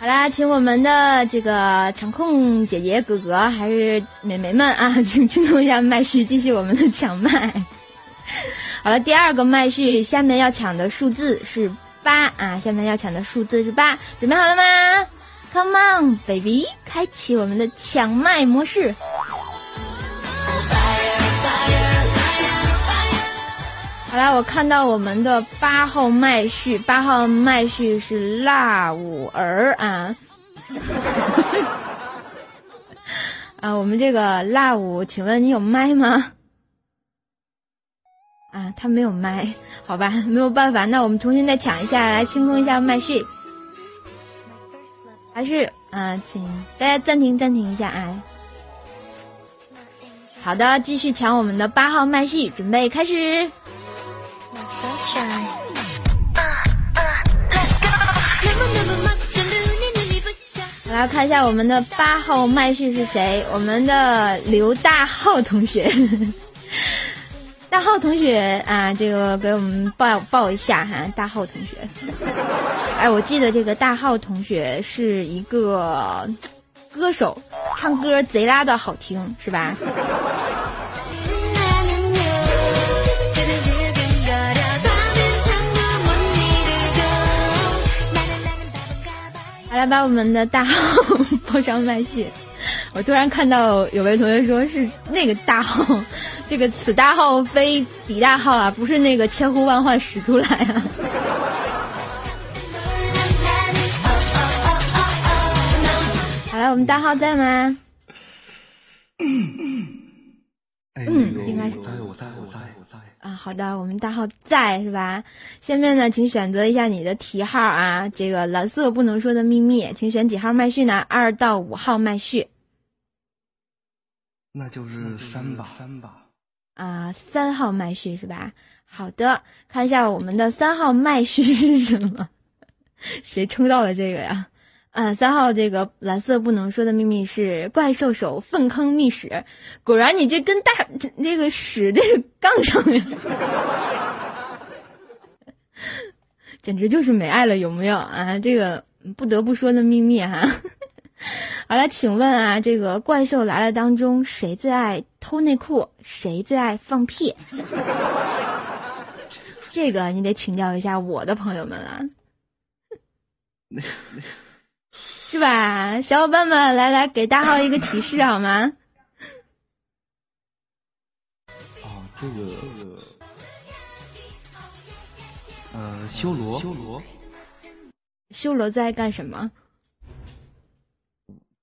好啦，请我们的这个场控姐姐、哥哥还是美眉们啊，请轻动一下麦序，继续我们的抢麦。好了，第二个麦序，下面要抢的数字是八啊！下面要抢的数字是八，准备好了吗？Come on, baby，开启我们的抢麦模式。好了，我看到我们的八号麦序，八号麦序是辣五儿啊。啊，我们这个辣五，请问你有麦吗？啊，他没有麦，好吧，没有办法，那我们重新再抢一下，来清空一下麦序。还是啊，请大家暂停暂停一下啊。好的，继续抢我们的八号麦序，准备开始。来看一下我们的八号麦序是谁？我们的刘大浩同学。大浩同学啊，这个给我们报报一下哈，大浩同学。哎，我记得这个大浩同学是一个歌手，唱歌贼拉的好听，是吧？好来，把我们的大号报上麦序。我突然看到有位同学说是那个大号，这个此大号非彼大号啊，不是那个千呼万唤始出来啊。好了，我们大号在吗？嗯，应该是。啊，好的，我们大号在是吧？下面呢，请选择一下你的题号啊，这个蓝色不能说的秘密，请选几号麦序呢？二到五号麦序。那就是三吧，三吧。啊，三号麦序是吧？好的，看一下我们的三号麦序是什么？谁抽到了这个呀？啊，三号这个蓝色不能说的秘密是怪兽手粪坑秘史。果然，你这跟大这个屎这是杠上呀！简直就是没爱了，有没有啊？这个不得不说的秘密哈。好了，请问啊，这个怪兽来了当中，谁最爱偷内裤？谁最爱放屁？这个你得请教一下我的朋友们啊，是吧？小伙伴们，来来，给大号一个提示好吗？哦，这个这个，呃，修罗，修罗，修罗在干什么？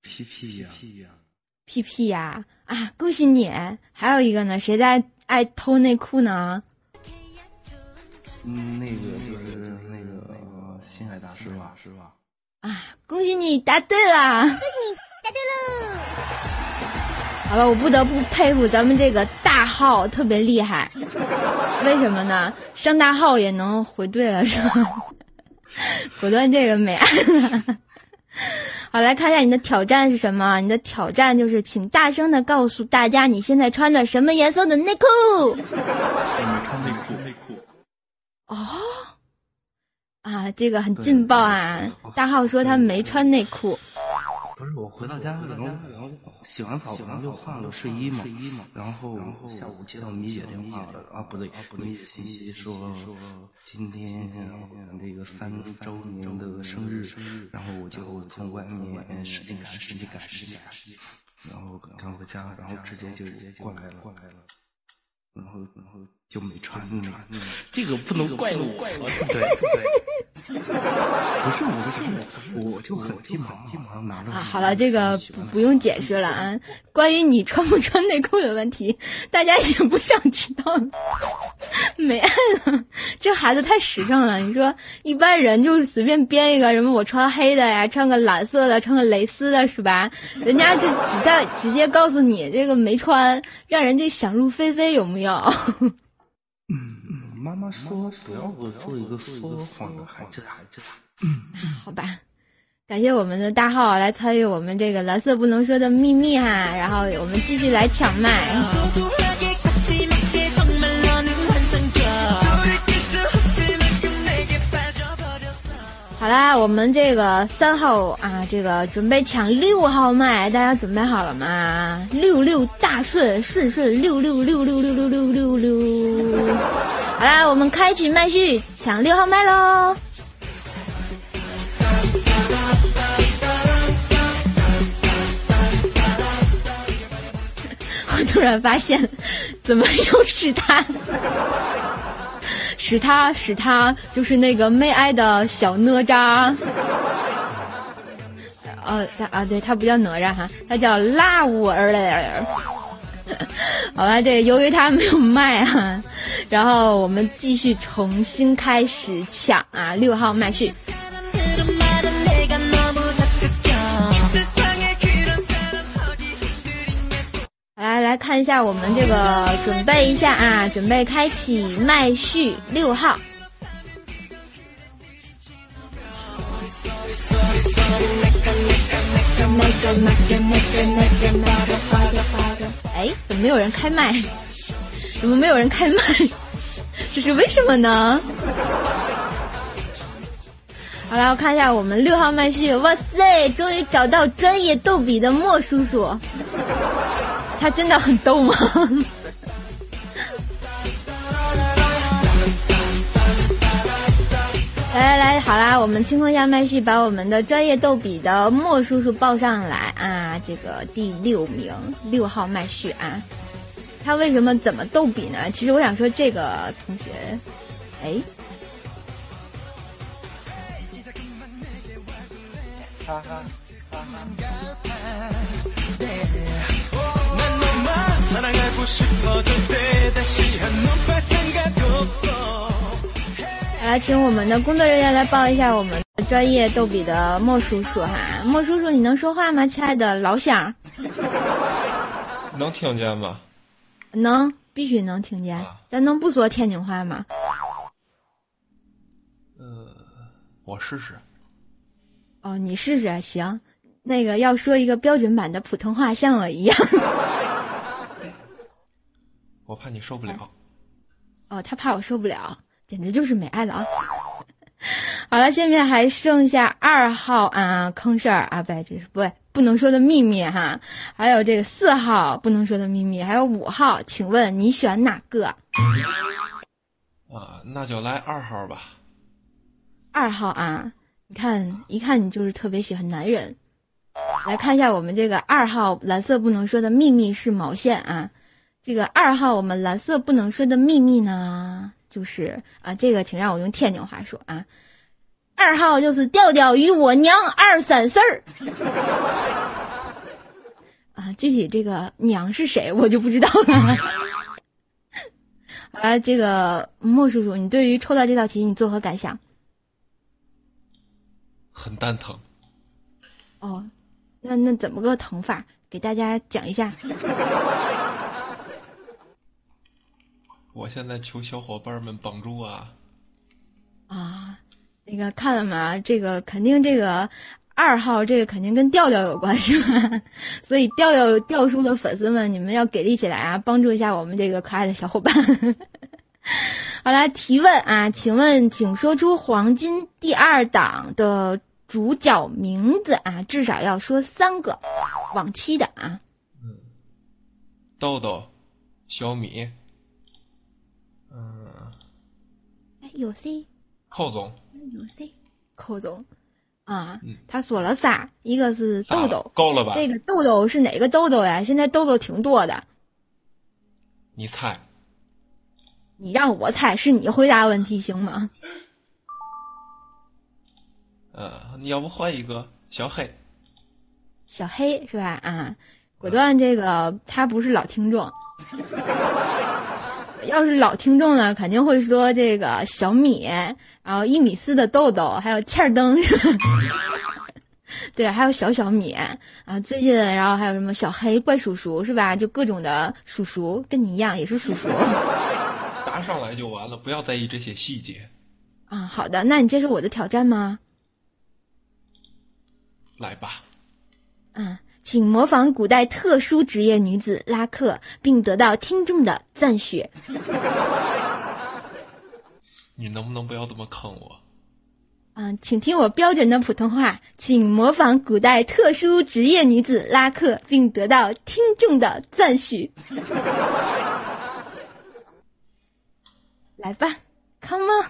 屁屁呀！屁屁呀！啊，恭喜你！还有一个呢，谁在爱偷内裤呢？嗯，那个就是那个那个星海大师吧，是吧？啊，恭喜你答对了！恭喜你答对喽！好了，我不得不佩服咱们这个大号特别厉害，为什么呢？上大号也能回对了是吧？果断这个没按了。好，来看一下你的挑战是什么？你的挑战就是请大声的告诉大家你现在穿着什么颜色的内裤。你穿内裤，内裤。哦，啊，这个很劲爆啊！大号说他没穿内裤。不是我回到家，然后然后洗完澡，然后就换了睡衣嘛，睡衣嘛，然后然后下午接到米姐电话了，啊不对，米姐信息说说今天那个三周年的生日，然后我就从外面使劲赶，使劲赶，使劲赶，然后赶回家，然后直接就过来了，过来了，然后然后就没穿，这个不能怪我，对对。不是我，不是我，我就很急忙，急忙拿着。啊，好了，这个不不用解释了啊。关于你穿不穿内裤的问题，大家也不想知道了。没爱了，这孩子太时尚了。你说一般人就随便编一个什么，我穿黑的呀，穿个蓝色的，穿个蕾丝的，是吧？人家就直在直接告诉你这个没穿，让人家想入非非，有没有？妈妈说不要做一个说谎的孩子，孩子。好吧，感谢我们的大号来参与我们这个蓝色不能说的秘密哈，然后我们继续来抢麦。好啦，我们这个三号啊，这个准备抢六号麦，大家准备好了吗？六六大顺，顺顺六六六六六六六六六。好啦，我们开启麦序，抢六号麦喽！我突然发现，怎么又是他？使他使他，就是那个媚爱的小哪吒。哦，他啊，对他不叫哪吒哈，他叫拉五儿嘞。好吧，这由于他没有麦哈，然后我们继续重新开始抢啊，六号麦序。来来看一下我们这个，准备一下啊，准备开启麦序六号。哎，怎么没有人开麦？怎么没有人开麦？这是为什么呢？好了，我看一下我们六号麦序。哇塞，终于找到专业逗比的莫叔叔，他真的很逗吗？来 来来，好啦，我们清空一下麦序，把我们的专业逗比的莫叔叔报上来啊！这个第六名，六号麦序啊，他为什么怎么逗比呢？其实我想说，这个同学，哎，哈哈哈来，请我们的工作人员来报一下我们专业逗比的莫叔叔哈。莫叔叔，你能说话吗，亲爱的老乡？能听见吗？能，必须能听见。咱能不说天津话吗？呃，我试试。哦，你试试行。那个要说一个标准版的普通话，像我一样。我怕你受不了。哦，他怕我受不了。简直就是没爱了啊！好了，下面还剩下二号啊，坑事儿啊，不对，这是不对，不能说的秘密哈。还有这个四号不能说的秘密，还有五号，请问你选哪个？啊，那就来二号吧。二号啊，你看，一看你就是特别喜欢男人。来看一下我们这个二号蓝色不能说的秘密是毛线啊。这个二号我们蓝色不能说的秘密呢？就是啊，这个请让我用天津话说啊。二号就是调调与我娘二三事儿 啊，具体这个娘是谁我就不知道了。啊，这个莫叔叔，你对于抽到这道题你作何感想？很蛋疼。哦，那那怎么个疼法？给大家讲一下。我现在求小伙伴们帮助啊！啊，那个看了吗？这个肯定这个二号，这个肯定跟调调有关，是吧？所以调调调叔的粉丝们，你们要给力起来啊，帮助一下我们这个可爱的小伙伴。好来提问啊，请问，请说出黄金第二档的主角名字啊，至少要说三个，往期的啊。豆豆，小米，嗯，哎，有 C，寇总，有 C，寇总，啊，他说了仨，一个是豆豆，够了吧？这个豆豆是哪个豆豆呀？现在豆豆挺多的，你猜？你让我猜，是你回答问题行吗？呃，你要不换一个小黑？小黑是吧？啊，果断这个他不是老听众，要是老听众呢，肯定会说这个小米，然后一米四的豆豆，还有欠儿灯，对，还有小小米啊，最近然后还有什么小黑怪叔叔是吧？就各种的叔叔，跟你一样也是叔叔。答上来就完了，不要在意这些细节。啊，好的，那你接受我的挑战吗？来吧。嗯，请模仿古代特殊职业女子拉客，并得到听众的赞许。你能不能不要这么坑我？嗯，请听我标准的普通话，请模仿古代特殊职业女子拉客，并得到听众的赞许。来吧，Come on！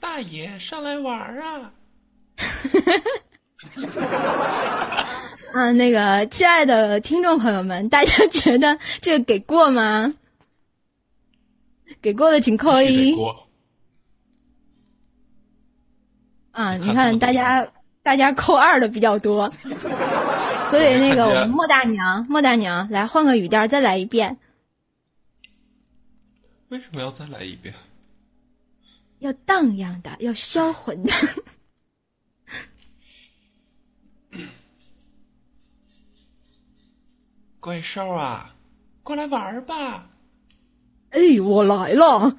大爷上来玩啊！啊，那个亲爱的听众朋友们，大家觉得这个给过吗？给过的请扣一。啊，你看大家大家扣二的比较多，所以那个 我们莫大娘莫大娘来换个语调再来一遍。为什么要再来一遍？要荡漾的，要销魂的。怪兽啊，过来玩吧！哎，我来了。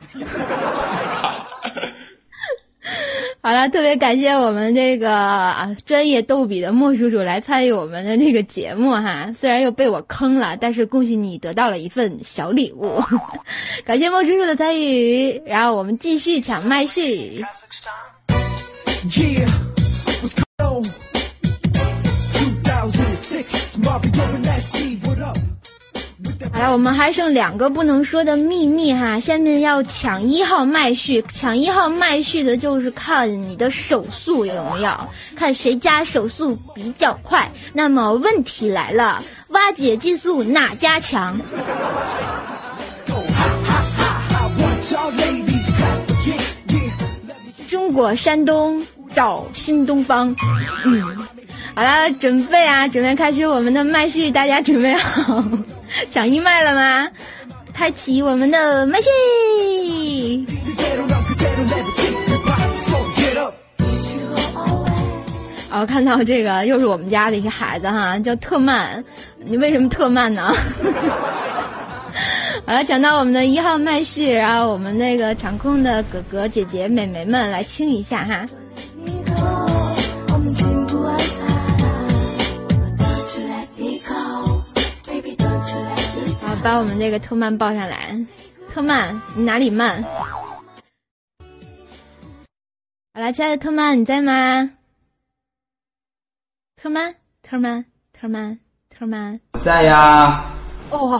好了，特别感谢我们这个啊专业逗比的莫叔叔来参与我们的这个节目哈，虽然又被我坑了，但是恭喜你得到了一份小礼物，感谢莫叔叔的参与，然后我们继续抢麦序。好了，我们还剩两个不能说的秘密哈，下面要抢一号麦序，抢一号麦序的就是看你的手速有没有，看谁家手速比较快。那么问题来了，挖掘技术哪家强？中国山东找新东方，嗯，好了，准备啊，准备开始我们的麦序，大家准备好。抢一麦了吗？开启我们的麦序。哦，看到这个又是我们家的一个孩子哈，叫特曼。你为什么特曼呢？好了，抢到我们的一号麦序，然后我们那个场控的哥哥姐姐美眉们来清一下哈。把我们这个特曼抱上来，特曼，你哪里慢？好了，亲爱的特曼，你在吗？特曼，特曼，特曼，特曼，在呀。哇，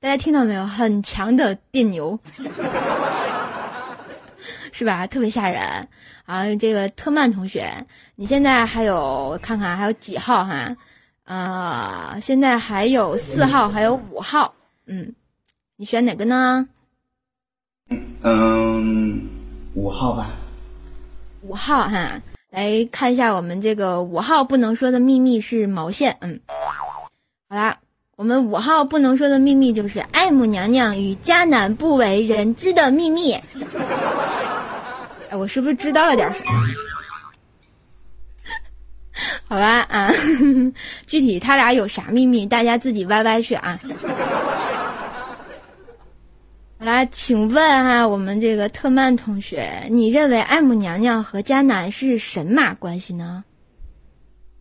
大家听到没有？很强的电牛，是吧？特别吓人啊！这个特曼同学，你现在还有看看还有几号哈？啊，现在还有四号，还有五号。嗯，你选哪个呢？嗯，五号吧。五号哈，来看一下我们这个五号不能说的秘密是毛线。嗯，好啦，我们五号不能说的秘密就是爱母娘娘与迦南不为人知的秘密。哎，我是不是知道了点什么？好吧啊，具体他俩有啥秘密，大家自己歪歪去啊。好啦，请问哈，我们这个特曼同学，你认为艾姆娘娘和迦南是神马关系呢？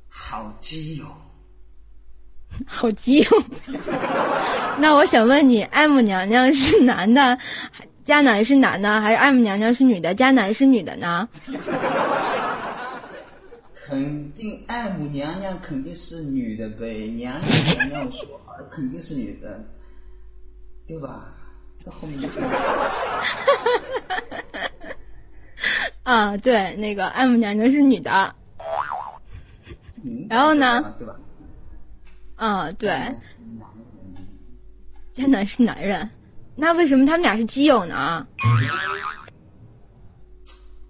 好基友，好基友。那我想问你，艾姆娘娘是男的，迦南是男的，还是艾姆娘娘是女的，迦南是女的呢？肯定爱母娘娘肯定是女的呗，娘娘娘娘说肯定是女的，对吧？这后面就 啊，对，那个爱母娘娘是女的，然后呢？对吧？啊，对，江南是男人，那为什么他们俩是基友呢？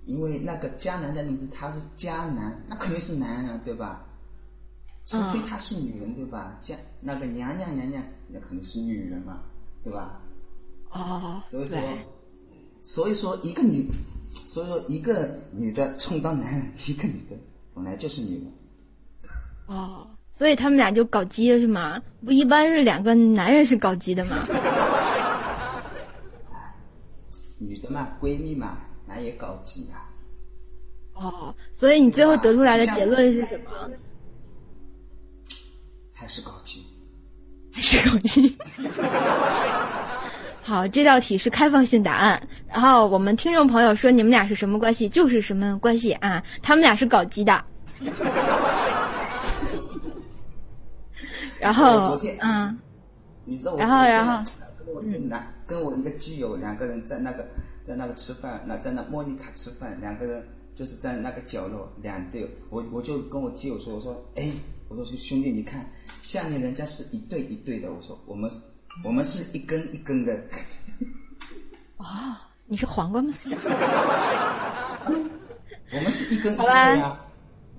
因为那个迦南的名字他是迦南，那肯定是男人，对吧？除非她是女人，对吧？迦那个娘娘娘娘，那肯定是女人嘛，对吧？哦，所以说，所以说一个女，所以说一个女的充当男人，一个女的本来就是女人。哦，所以他们俩就搞基了是吗？不一般是两个男人是搞基的吗？女的嘛，闺蜜嘛，那也搞基呀。哦，所以你最后得出来的结论是什么？还是搞基，还是搞基。好，这道题是开放性答案。然后我们听众朋友说你们俩是什么关系，就是什么关系啊？他们俩是搞基的。然后，嗯，你知道我然后，然后，跟我一个男，跟我一个基友两个人在那个在那个吃饭，那在那莫妮卡吃饭，两个人就是在那个角落两对，我我就跟我基友说，我说，哎，我说兄弟，你看下面人家是一对一对的，我说我们。我们是一根一根的。哦，你是黄瓜吗？我们是一根一根的呀。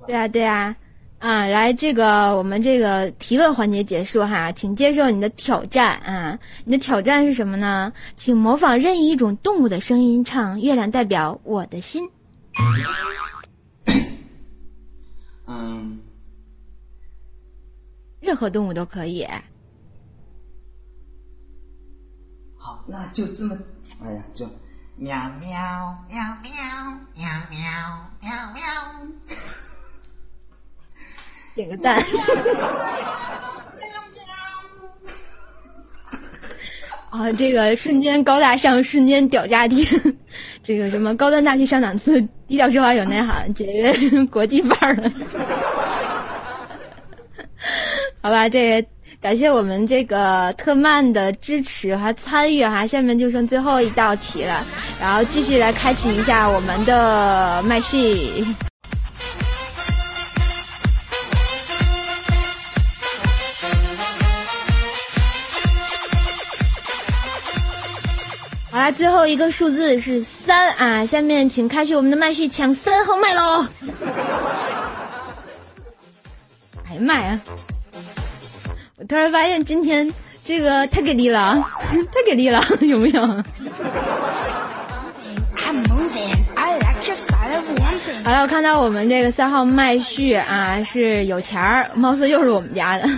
对啊，对啊，啊来这个我们这个提问环节结束哈请接受你的挑战啊。你的挑战是什么呢？请模仿任意一种动物的声音唱月亮代表我的心。嗯。任何动物都可以。好那就这么哎呀就喵喵喵喵喵喵。点个赞。啊，这个瞬间高大上，瞬间屌炸天，这个什么高端大气上档次，低调奢华有内涵，简约 国际范儿的。好吧，这。感谢我们这个特曼的支持和参与哈，下面就剩最后一道题了，然后继续来开启一下我们的麦序。最后一个数字是三啊，下面请开启我们的麦序，抢三号麦喽！哎呀妈呀！我突然发现今天这个太给力了，太给力了，有没有？好了，我看到我们这个三号麦序啊是有钱儿，貌似又是我们家的。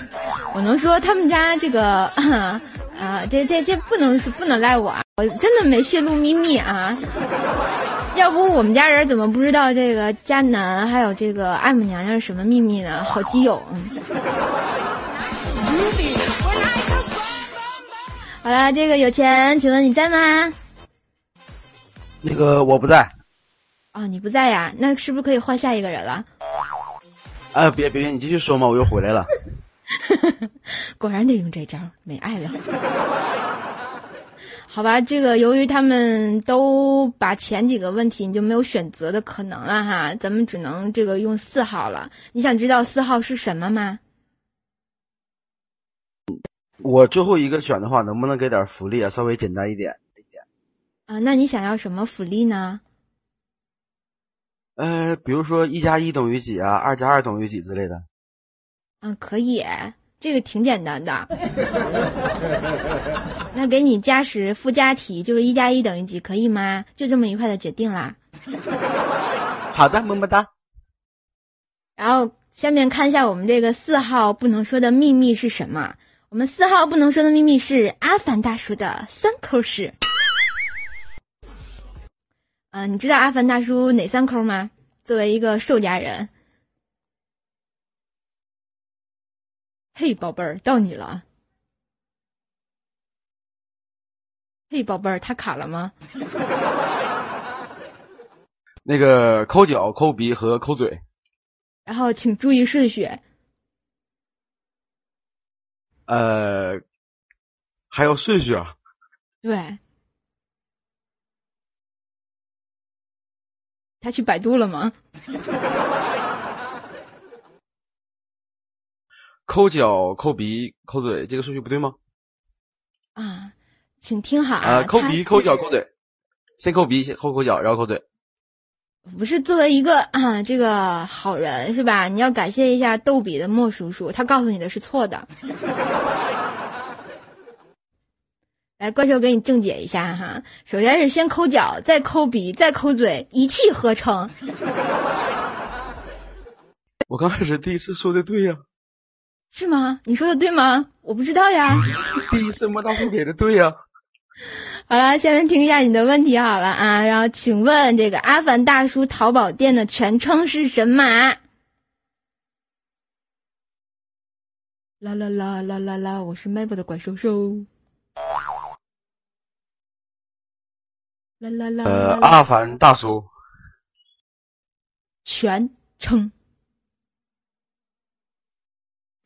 我能说他们家这个啊，这这这不能是不能赖我，我真的没泄露秘密啊。要不我们家人怎么不知道这个迦南还有这个艾姆娘娘是什么秘密呢？好基友。好了，这个有钱，请问你在吗？那个我不在。哦，你不在呀？那是不是可以换下一个人了？哎，别别别，你继续说嘛，我又回来了。果然得用这招，没爱了。好吧，这个由于他们都把前几个问题，你就没有选择的可能了哈，咱们只能这个用四号了。你想知道四号是什么吗？我最后一个选的话，能不能给点福利啊？稍微简单一点。啊，那你想要什么福利呢？呃，比如说一加一等于几啊？二加二等于几之类的。嗯，可以，这个挺简单的。那给你加时附加题，就是一加一等于几，可以吗？就这么愉快的决定啦。好的，么么哒。然后下面看一下我们这个四号不能说的秘密是什么？我们四号不能说的秘密是阿凡大叔的三抠式。啊，你知道阿凡大叔哪三抠吗？作为一个兽家人，嘿，宝贝儿，到你了。嘿，宝贝儿，他卡了吗？那个抠脚、抠鼻和抠嘴。然后请注意顺序。呃，还有顺序啊？对。他去百度了吗？抠脚、抠鼻、抠嘴，这个顺序不对吗？啊，请听好啊！抠鼻、抠脚、抠嘴，先抠鼻，先抠抠脚，然后抠嘴。不是作为一个啊这个好人是吧？你要感谢一下逗比的莫叔叔，他告诉你的是错的。来，怪兽给你正解一下哈。首先是先抠脚，再抠鼻，再抠嘴，一气呵成。我刚开始第一次说的对呀，是吗？你说的对吗？我不知道呀。第一次莫大叔给的对呀。好了，下面听一下你的问题好了啊。然后，请问这个阿凡大叔淘宝店的全称是什么？啦啦啦啦啦啦！我是卖播的怪兽兽。啦啦啦！呃，阿凡大叔，全称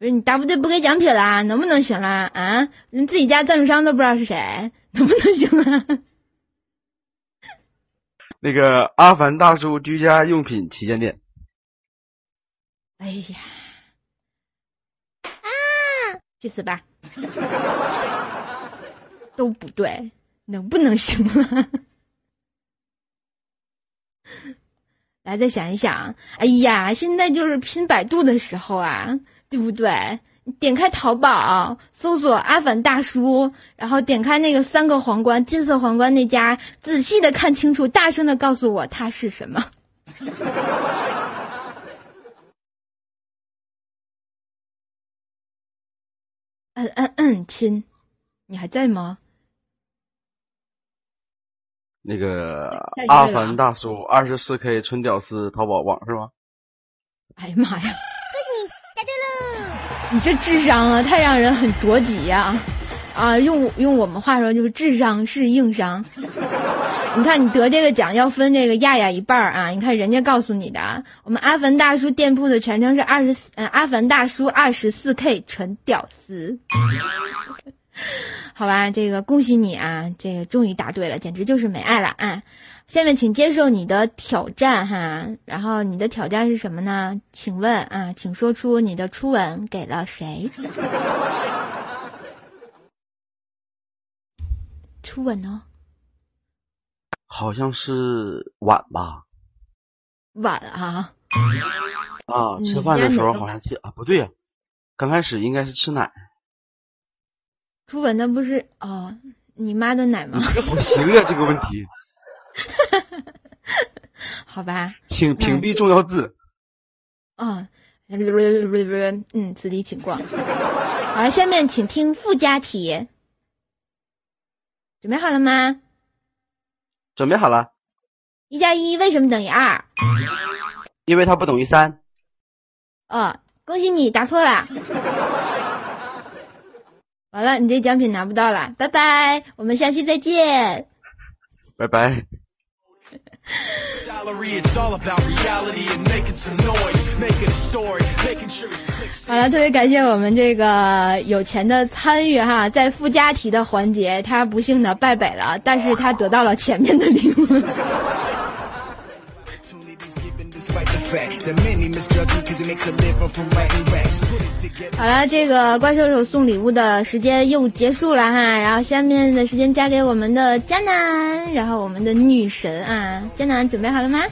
不是你答不对不给奖品啦，能不能行啦？啊，你自己家赞助商都不知道是谁，能不能行啦？那个阿凡大叔居家用品旗舰店。哎呀，啊，去死吧！都不对，能不能行了？来，再想一想。哎呀，现在就是拼百度的时候啊，对不对？点开淘宝，搜索“阿凡大叔”，然后点开那个三个皇冠、金色皇冠那家，仔细的看清楚，大声的告诉我它是什么。嗯嗯嗯，亲，你还在吗？那个阿凡大叔二十四 K 纯屌丝淘宝网是吗？哎呀妈呀！你答对了！你这智商啊，太让人很着急呀！啊，用用我们话说就是智商是硬伤。你看你得这个奖要分这个亚亚一半儿啊！你看人家告诉你的，我们阿凡大叔店铺的全称是二十四，嗯，阿凡大叔二十四 K 纯屌丝。好吧，这个恭喜你啊！这个终于答对了，简直就是没爱了啊！下面请接受你的挑战哈，然后你的挑战是什么呢？请问啊，请说出你的初吻给了谁？初吻呢？好像是碗吧？碗啊？啊，吃饭的时候好像记啊，不对呀，刚开始应该是吃奶。初吻那不是哦，你妈的奶吗？这个好行啊，这个问题。好吧，请屏蔽重要字。啊，嗯，此地请过。好，下面请听附加题。准备好了吗？准备好了。一加一为什么等于二？因为它不等于三。哦，恭喜你答错了。完了，你这奖品拿不到了，拜拜，我们下期再见。拜拜。好了，特别感谢我们这个有钱的参与哈，在附加题的环节，他不幸的败北了，但是他得到了前面的礼物。好了，这个怪兽手送礼物的时间又结束了哈，然后下面的时间交给我们的江南，然后我们的女神啊，江南准备好了吗？